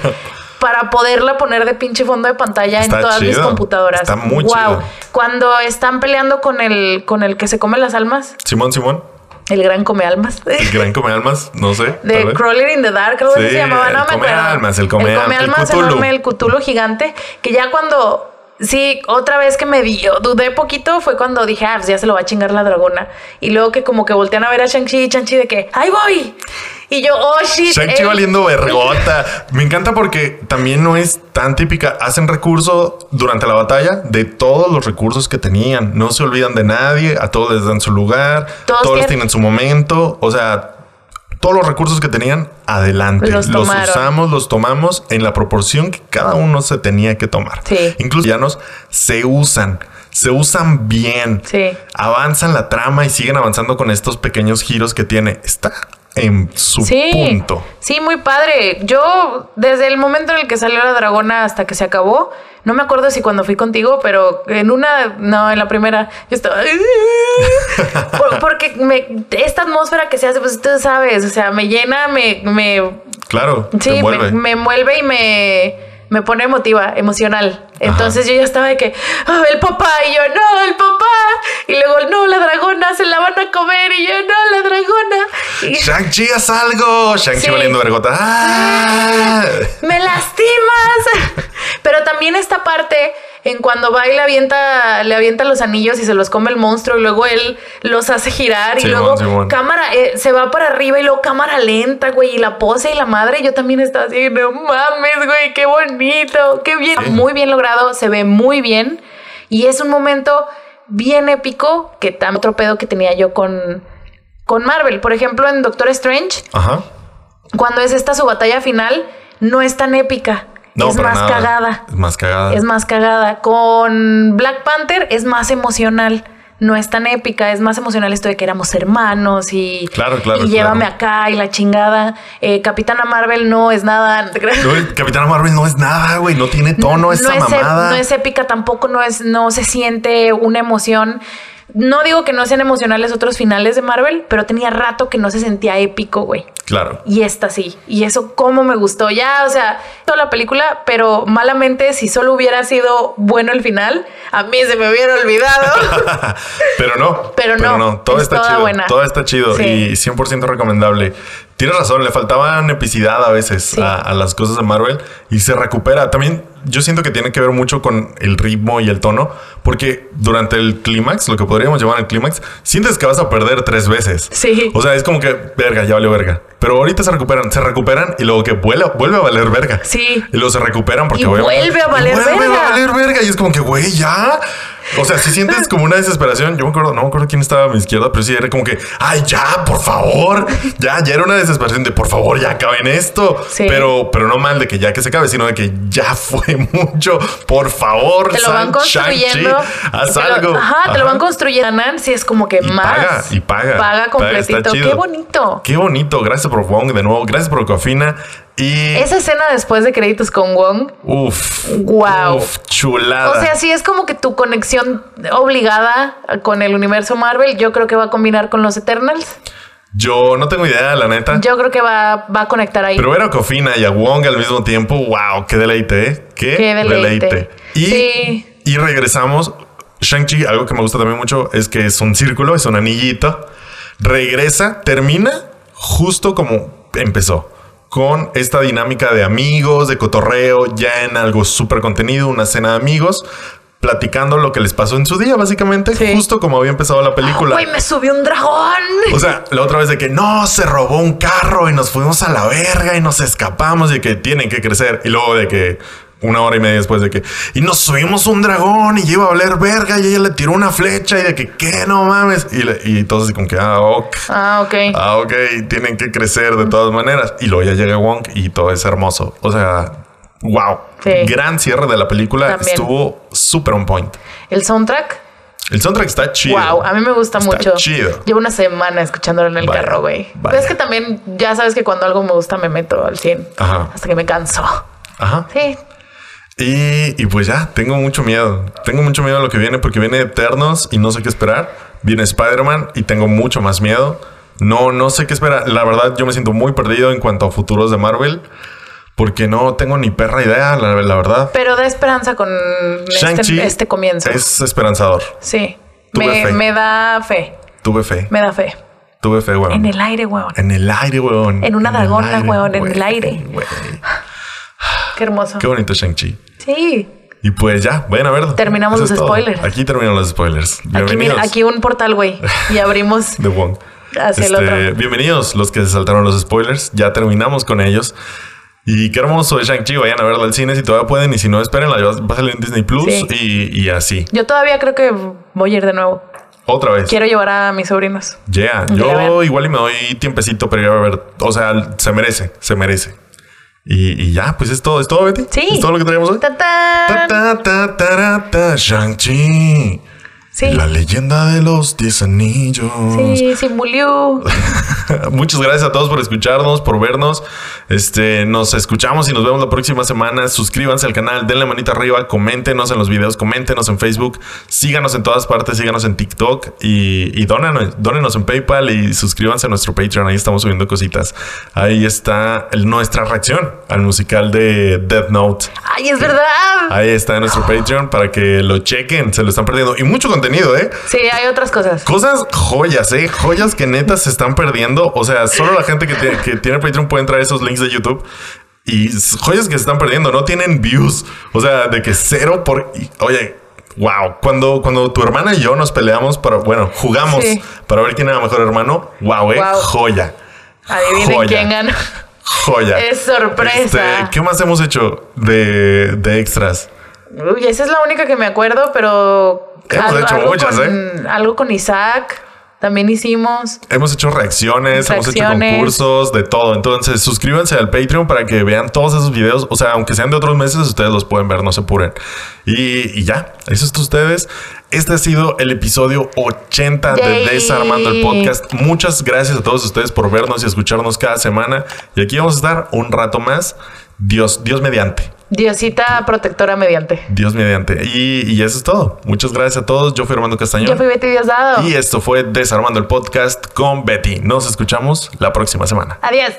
Para poderla poner de pinche fondo de pantalla Está en todas mis computadoras. Está muy Wow. chido. Cuando están peleando con el, con el que se come las almas, Simón, Simón, el gran come almas. el gran come almas, no sé. De. Crawler in the Dark, creo que Sí, se llamaba, no el me come acuerdo. almas, el come el almas Cthulhu. enorme, el Cthulhu gigante, que ya cuando, sí, otra vez que me dio, dudé poquito, fue cuando dije, ah, pues ya se lo va a chingar la dragona. Y luego que como que voltean a ver a Shang-Chi y Shang-Chi de que, ¡ahí voy! Y yo, oh, shit. Shang-Chi él- valiendo vergota. Me encanta porque también no es tan típica. Hacen recurso durante la batalla de todos los recursos que tenían. No se olvidan de nadie. A todos les dan su lugar. Todos Todos, tienen- tienen su momento. O sea, todos los recursos que tenían, adelante. Los usamos, los tomamos en la proporción que cada uno se tenía que tomar. Sí. Incluso villanos se usan. Se usan bien. Sí. Avanzan la trama y siguen avanzando con estos pequeños giros que tiene. Está en su Sí, punto. sí, muy padre. Yo, desde el momento en el que salió la dragona hasta que se acabó, no me acuerdo si cuando fui contigo, pero en una, no, en la primera, yo estaba. Por- porque me, esta atmósfera que se hace, pues tú sabes, o sea, me llena, me. me Claro, sí, me, envuelve. me envuelve y me, me pone emotiva, emocional. Entonces yo ya estaba de que, "Ah, el papá, y yo, no, el papá. Y luego, no, la dragona, se la van a comer. Y yo, no, Shang-Chi, haz algo. Shang-Chi Sí. valiendo vergota. ¡Ah! me lastimas. Pero también esta parte en cuando va y le avienta, le avienta los anillos y se los come el monstruo y luego él los hace girar y luego cámara, eh, se va para arriba y luego cámara lenta, güey, y la pose y la madre, yo también estaba así, no mames, güey, qué bonito, qué bien, Sí. muy bien logrado, se ve muy bien y es un momento bien épico que también otro pedo que tenía yo con, con Marvel. Por ejemplo, en Doctor Strange, Ajá. cuando es esta su batalla final, no es tan épica. No, es más nada. cagada. Es más cagada. Es más cagada. Con Black Panther es más emocional. No es tan épica, es más emocional esto de que éramos hermanos y, Claro, claro, y llévame claro. acá y la chingada. Eh, Capitana Marvel no es nada. No, Capitán Marvel no es nada, güey. No tiene tono esa es, ep- mamada. no es épica tampoco, no es, no se siente una emoción. No digo que no sean emocionales otros finales de Marvel, pero tenía rato que no se sentía épico, güey. Claro. Y esta sí. Y eso cómo me gustó. Ya, o sea, toda la película, pero malamente, si solo hubiera sido bueno el final, a mí se me hubiera olvidado. Pero no. Pero no, Todo es está toda chido. buena. Todo está chido Sí. y 100% recomendable. Tienes razón, le faltaban epicidad a veces Sí. a, a las cosas de Marvel y se recupera. También yo siento que tiene que ver mucho con el ritmo y el tono, porque durante el clímax, lo que podríamos llamar el clímax, sientes que vas a perder tres veces. Sí. O sea, es como que, verga, ya valió verga. Pero ahorita se recuperan, se recuperan y luego que vuela, vuelve a valer verga. Sí. Y luego se recuperan porque Y vuelve a valer y vuelve verga. a valer verga. Y es como que, güey, ya. O sea, si sientes como una desesperación, yo me acuerdo, no me acuerdo quién estaba a mi izquierda, pero sí era como que, ay, ya, por favor. Ya, ya era una desesperación de, por favor, ya acaben esto. Sí. Pero, pero no mal de que ya que se acabe, sino de que ya fue mucho. Por favor, te lo van construyendo. Haz te lo- algo. ajá, te lo van construyendo. Si es como que Y más. paga, y paga. Paga completito. Qué bonito. Qué bonito. Gracias por Wong de nuevo. Gracias por Cofina. Y. Esa escena después de créditos con Wong. Uf. Guau. Uf, chulada. O sea, si es como que tu conexión obligada con el universo Marvel, yo creo que va a combinar con los Eternals. Yo no tengo idea, la neta. Yo creo que va, va a conectar ahí. Pero ver a Cofina y a Wong al mismo tiempo, wow, qué deleite, ¿eh? Qué, Qué deleite. Y, Sí. y regresamos. Shang-Chi, algo que me gusta también mucho es que es un círculo, es un anillito. Regresa, termina justo como empezó. Con esta dinámica de amigos, de cotorreo, ya en algo súper contenido, una cena de amigos, platicando lo que les pasó en su día, básicamente, Sí. justo como había empezado la película. Güey, me subió un dragón. O sea, la otra vez de que no, se robó un carro y nos fuimos a la verga y nos escapamos y que tienen que crecer. Y luego de que una hora y media después de que y nos subimos un dragón y iba a valer verga y ella le tiró una flecha y de que qué no mames. Y, le- y todos así como que ah, ok. Ah, ok. Ah, ok, tienen que crecer de todas maneras. Y luego ya llega Wong y todo es hermoso. O sea, wow. Sí. Gran cierre de la película. También. Estuvo súper on point. El soundtrack. El soundtrack está chido. Wow, a mí me gusta Está mucho. chido. Llevo una semana escuchándolo en el Vaya, carro, güey. es que también, ya sabes que cuando algo me gusta me meto al 100. Ajá. Hasta que me canso. Ajá. Sí. Y, y pues ya, tengo mucho miedo. Tengo mucho miedo a lo que viene porque viene Eternos y no sé qué esperar. Viene Spider-Man y tengo mucho más miedo. No, no sé qué esperar. La verdad, yo me siento muy perdido en cuanto a futuros de Marvel porque no tengo ni perra idea, la, la verdad. Pero da esperanza con este, este comienzo. es esperanzador. Sí. Me, da fe. Tuve fe. Me da fe. Tuve fe, weón. En el aire, weón. En el aire, weón. En una el dragona, aire, weón, en el aire. Qué hermoso. Qué bonito Shang-Chi. Sí. Y pues ya, vayan a ver. Terminamos Eso los todo. spoilers. Aquí terminan los spoilers. Aquí, Bienvenidos. mira, aquí un portal, güey. Y abrimos de Wong. hacia el Este, otro. Bienvenidos los que se saltaron los spoilers. Ya terminamos con ellos. Y qué hermoso de Shang-Chi. Vayan a verla al cine si todavía pueden. Y si no, espérenla. Va a salir en Disney Plus. Sí. Y, y así. Yo todavía creo que voy a ir de nuevo. Otra vez. Quiero llevar a mis sobrinos. Yeah. Yo igual y me doy tiempecito para ir a ver. O sea, se merece. Se merece. Y, y ya, pues es todo. ¿Es todo, Betty? Sí. ¿Es todo lo que traemos hoy? Ta, ta, ta, ta, ta, Shang-Chi. Sí. La leyenda de los diez anillos. Sí, sí, murió. Muchas gracias a todos por escucharnos, por vernos. Este, nos escuchamos y nos vemos la próxima semana. Suscríbanse al canal, denle manita arriba, coméntenos en los videos, coméntenos en Facebook, síganos en todas partes, síganos en TikTok y, y dónenos, dónenos en PayPal y suscríbanse a nuestro Patreon. Ahí estamos subiendo cositas. Ahí está el- nuestra reacción al musical de Death Note. ¡Ay, es verdad! Ahí está en nuestro Patreon para que lo chequen, se lo están perdiendo. Y mucho contenido, ¿eh? Sí, hay otras cosas. Cosas joyas, ¿eh? Joyas que neta se están perdiendo. O sea, solo la gente que, tiene- que tiene Patreon puede entrar a esos links de YouTube. Y joyas que se están perdiendo, no tienen views. O sea, de que cero por... oye, wow. Cuando, cuando tu hermana y yo nos peleamos para... Bueno, jugamos Sí. para ver quién era mejor hermano. Wow, ¿eh? Wow. Joya. Adivinen Joya. quién ganó. Joya. Es sorpresa. Este, ¿Qué más hemos hecho de, de extras? Uy, esa es la única que me acuerdo, pero. Hemos hecho muchas, ¿eh? con, Algo con Isaac. También hicimos. Hemos hecho reacciones, hemos hecho concursos, de todo. Entonces, suscríbanse al Patreon para que vean todos esos videos. O sea, aunque sean de otros meses, ustedes los pueden ver, no se apuren. Y, y ya, eso es todo ustedes. Este ha sido el episodio 80 de Yay. Desarmando el Podcast. Muchas gracias a todos ustedes por vernos y escucharnos cada semana. Y aquí vamos a estar un rato más. Dios, Dios mediante. Diosita protectora mediante. Dios mediante. Y, y eso es todo. Muchas gracias a todos. Yo fui Armando Castañón. Yo fui Betty Diosdado. Y esto fue Desarmando el Podcast con Betty. Nos escuchamos la próxima semana. Adiós.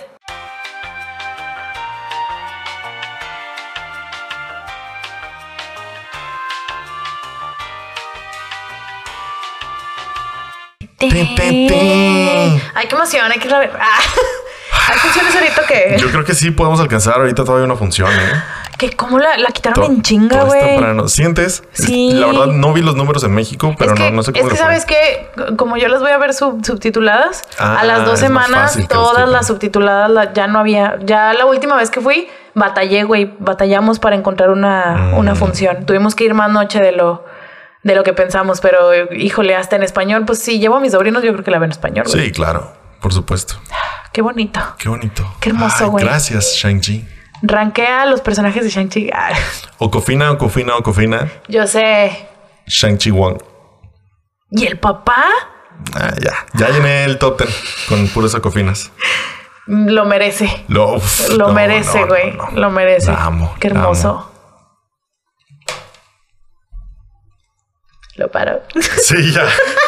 Ay, qué emoción, hay que ir a ver. Ah. ¿Hay funciones ahorita que, Yo creo que sí podemos alcanzar. Ahorita todavía no funciona. ¿eh? que cómo la, la quitaron To- en chinga, güey? ¿Sientes? Sí. La verdad, no vi los números en México, pero es que, no, no sé cómo es que sabes que como yo las voy a ver sub- subtituladas, Ah, a las dos es más semanas todas las subtituladas la- ya no había. Ya la última vez que fui, batallé, güey. Batallamos para encontrar una, Mm. una función. Tuvimos que ir más noche de lo, de lo que pensamos, pero híjole, hasta en español, pues sí, llevo a mis sobrinos, yo creo que la ven en español, güey. Sí, claro. Por supuesto. Qué bonito. Qué bonito. Qué hermoso, güey. Gracias, Shang-Chi. Ranquea los personajes de Shang-Chi. Ah, Ocofina, Ocofina, Ocofina. Yo sé. Shang-Chi Wong. ¿Y el papá? Ah, ya. Ya llené el top ten con puras Ocofinas. Lo merece. Lo, uf, Lo no, merece, güey. no, no. Lo merece. La amo. Qué la hermoso. amo. Lo paro. Sí, ya.